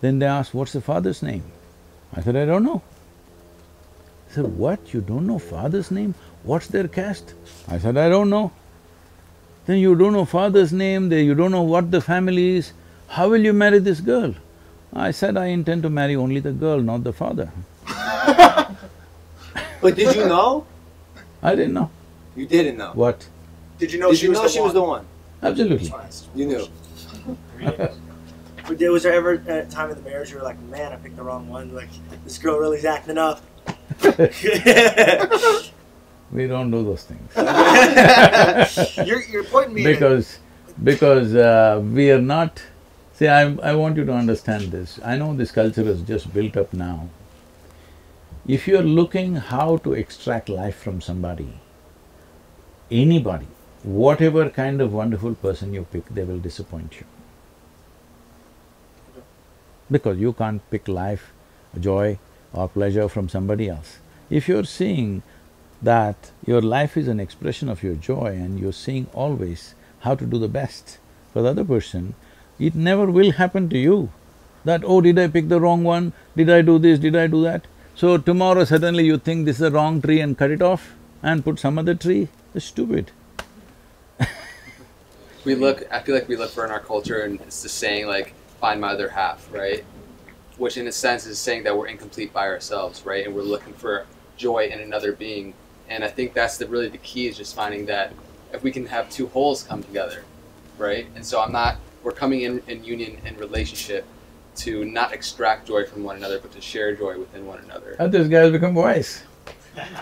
Then they asked, "What's the father's name?" I said, "I don't know." I said, what, you don't know father's name? What's their caste? I said, I don't know. Then you don't know father's name, they, you don't know what the family is, how will you marry this girl? I said, I intend to marry only the girl, not the father. But did you know? I didn't know. You didn't know. What? Did you know did she you was know the she was the one? Absolutely. You knew. But there- Was there ever a time in the marriage you were like, man, I picked the wrong one? Like, this girl really's acting up. We don't do those things. You're, you're pointing me because because uh, we are not see I, I want you to understand this. I know this culture is just built up now. If you're looking how to extract life from somebody anybody whatever kind of wonderful person you pick they will disappoint you. Because you can't pick life joy or pleasure from somebody else if you're seeing that your life is an expression of your joy and you're seeing always how to do the best for the other person, it never will happen to you that, oh, did I pick the wrong one? Did I do this? Did I do that? So tomorrow suddenly you think this is the wrong tree and cut it off and put some other tree? That's stupid. we look, I feel like we look for in our culture, and it's the saying like, find my other half, right? Which in a sense is saying that we're incomplete by ourselves, right? And we're looking for joy in another being. And I think that's the really the key is just finding that if we can have two wholes come together, right? And so I'm not, we're coming in, in union and relationship to not extract joy from one another, but to share joy within one another. How this guy has become wise.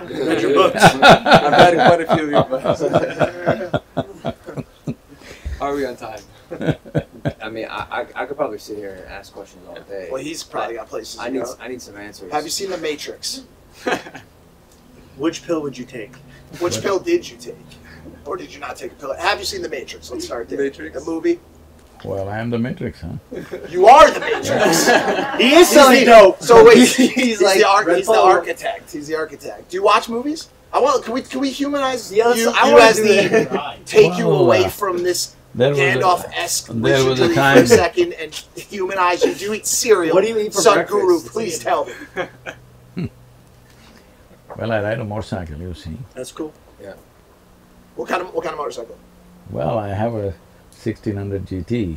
Read your books. I've read quite a few of your books. Are we on time? I mean, I, I, I could probably sit here and ask questions all day. well, he's probably got places I to need go. I need some answers. Have you seen The Matrix? Which pill would you take? Which pill did you take? Or did you not take a pill? Have you seen The Matrix? Let's start there. Matrix? The movie? Well, I am the matrix, huh? You are The Matrix! He is selling dope. so wait, he's, He's like the, arch- he's the architect. He's the architect. Do you watch movies? I want. Can we can we humanize Yeah, you, I you wanna as the that. Right. take you away uh, from this There Gandalf-esque there was a wizardry for a second and humanize you. Do you eat cereal? What do you eat for Sadhguru, breakfast? please tell me. Hmm. Well, I ride a motorcycle, you see. That's cool. Yeah. What kind of what kind of motorcycle? Well, I have a sixteen hundred GT,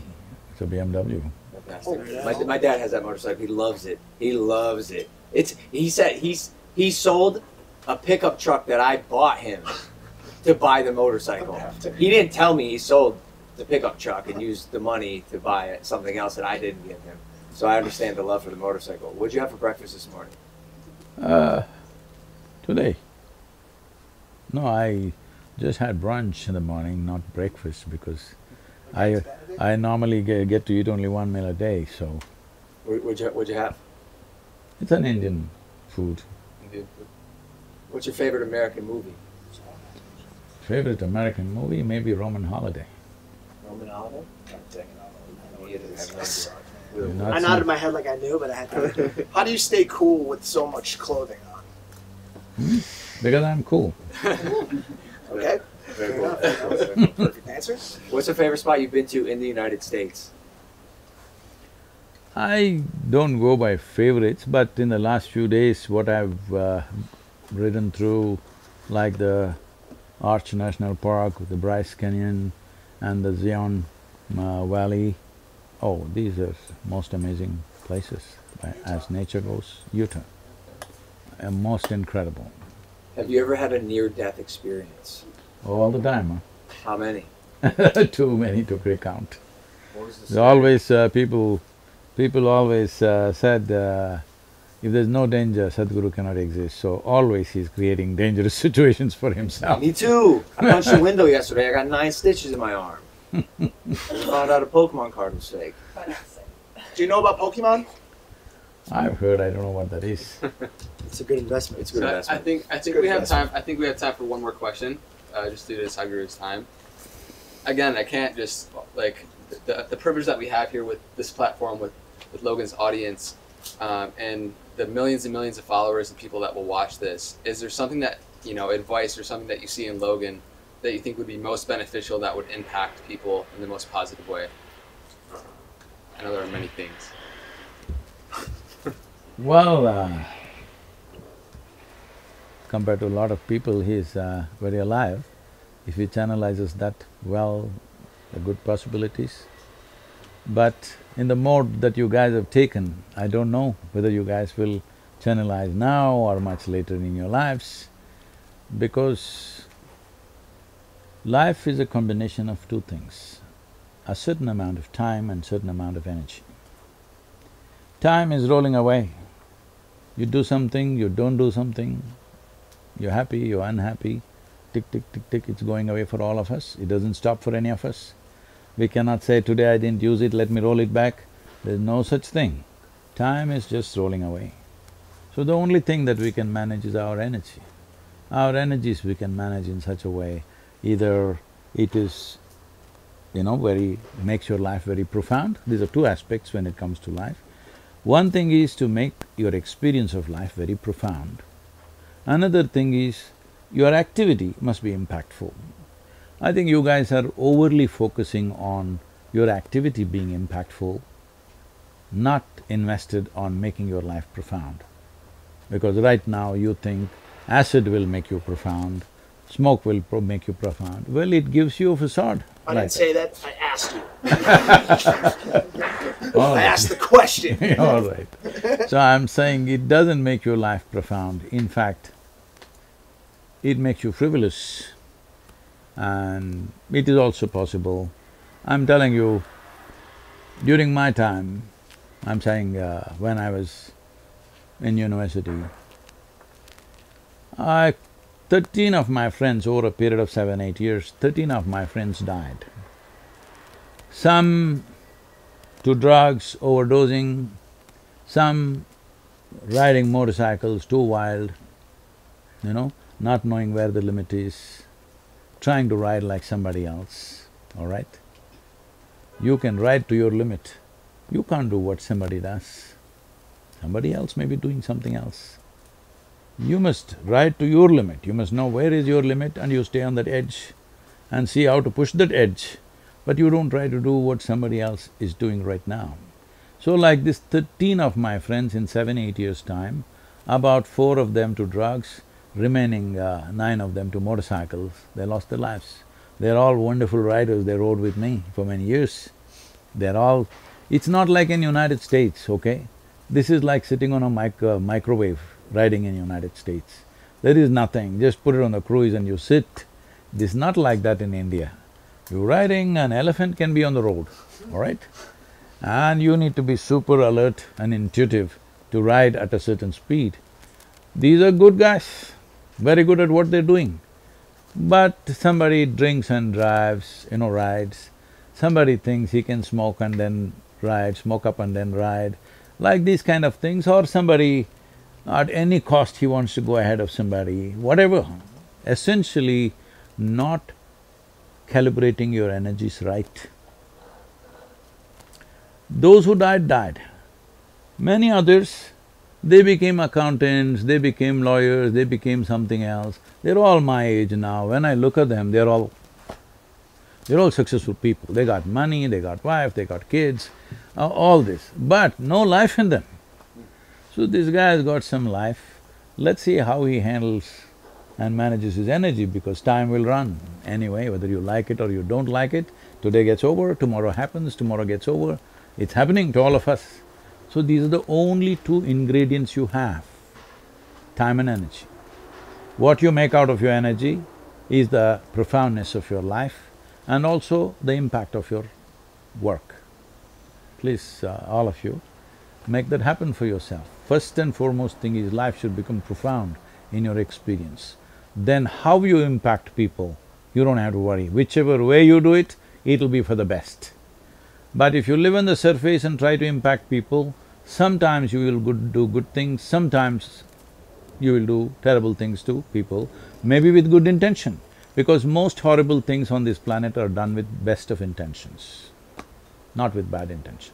it's a BMW. Fantastic. Oh, my, my dad has that motorcycle. He loves it. He loves it. It's he said he's he sold a pickup truck that I bought him to buy the motorcycle. He didn't tell me he sold the pickup truck and used the money to buy it, something else that I didn't give him. So I understand the love for the motorcycle. What'd you have for breakfast this morning? Uh, today. No, I just had brunch in the morning, not breakfast, because I I normally get, get to eat only one meal a day, so What- What'd you, what'd you have? it's an Indian food. Indian food. What's your favorite American movie? Favorite American movie, maybe Roman Holiday. Roman Holiday? You've not I nodded my head like I knew, but I had to. How do you stay cool with so much clothing on? Because I'm cool. Okay, Very cool. enough. perfect answer. What's your favorite spot you've been to in the United States? I don't go by favorites, but in the last few days, what I've uh, ridden through, like the Arch National Park, the Bryce Canyon and the Zion uh, Valley. Oh, these are most amazing places uh, as nature goes. Utah, uh, most incredible. Have you ever had a near-death experience? All the time, Huh? How many? Too many to recount. What was the always uh, people, people always uh, said, uh, if there's no danger, Sadhguru cannot exist. So always he's creating dangerous situations for himself. Me too. I punched a window yesterday. I got nine stitches in my arm. Found out a Pokemon card mistake. Do you know about Pokemon? I've heard, I don't know what that is. It's a good investment. It's a good So I, I investment. think I think good we have investment. time. I think we have time for one more question, uh, just due to Sadhguru's time. Again, I can't just like the, the privilege that we have here with this platform with with Logan's audience um, and the millions and millions of followers and people that will watch this. Is there something that you know advice or something that you see in Logan that you think would be most beneficial that would impact people in the most positive way? I know there are many things. Well, uh, compared to a lot of people, he's uh, very alive. If he channelizes that well, the good possibilities. But in the mode that you guys have taken, I don't know whether you guys will channelize now or much later in your lives, because life is a combination of two things, a certain amount of time and certain amount of energy. Time is rolling away. You do something, you don't do something, you're happy, you're unhappy, tick, tick, tick, tick, it's going away for all of us, it doesn't stop for any of us. We cannot say, today I didn't use it, let me roll it back. There's no such thing. Time is just rolling away. So the only thing that we can manage is our energy. Our energies we can manage in such a way, either it is, you know, very… makes your life very profound. These are two aspects when it comes to life. One thing is to make your experience of life very profound. Another thing is your activity must be impactful. I think you guys are overly focusing on your activity being impactful, not invested on making your life profound. Because right now you think acid will make you profound, smoke will pro- make you profound. Well, it gives you a facade. I Right. didn't say that. I asked you. I right. asked the question. All right. So I'm saying it doesn't make your life profound. In fact, it makes you frivolous and it is also possible. I'm telling you, during my time, I'm saying uh, when I was in university, I… thirteen of my friends over a period of seven, eight years, thirteen of my friends died. Some to drugs, overdosing, some riding motorcycles too wild, you know, not knowing where the limit is, trying to ride like somebody else, all right? You can ride to your limit. You can't do what somebody does. Somebody else may be doing something else. You must ride to your limit, you must know where is your limit and you stay on that edge and see how to push that edge, but you don't try to do what somebody else is doing right now. So like this thirteen of my friends in seven, eight years' time, about four of them to drugs, remaining uh, nine of them to motorcycles, they lost their lives. They're all wonderful riders, they rode with me for many years. They're all… it's not like in United States, okay? This is like sitting on a mic uh, microwave riding in United States. There is nothing, just put it on the cruise and you sit. This is not like that in India. You're riding, an elephant can be on the road, all right? And you need to be super alert and intuitive to ride at a certain speed. These are good guys, very good at what they're doing. But somebody drinks and drives, you know, rides. Somebody thinks he can smoke and then ride, smoke up and then ride, like these kind of things, or somebody at any cost he wants to go ahead of somebody, whatever. Essentially, not calibrating your energies right. Those who died, died. Many others, they became accountants, they became lawyers, they became something else. They're all my age now. When I look at them, they're all… they're all successful people. They got money, they got wife, they got kids, uh, all this, but no life in them. So this guy has got some life. Let's see how he handles and manages his energy because time will run anyway, whether you like it or you don't like it. Today gets over, tomorrow happens, tomorrow gets over. It's happening to all of us. So these are the only two ingredients you have, time and energy. What you make out of your energy is the profoundness of your life and also the impact of your work. Please, uh, all of you, make that happen for yourself. First and foremost thing is life should become profound in your experience. Then how you impact people, you don't have to worry. Whichever way you do it, it'll be for the best. But if you live on the surface and try to impact people, sometimes you will good, do good things, sometimes you will do terrible things to people, maybe with good intention, because most horrible things on this planet are done with best of intentions, not with bad intention.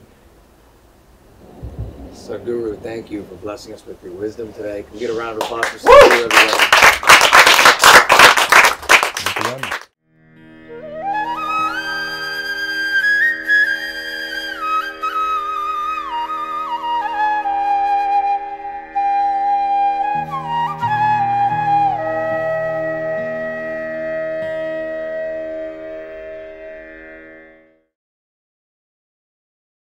Sadhguru, thank you for blessing us with your wisdom today. Can we get a round of applause for Sadhguru, everyone?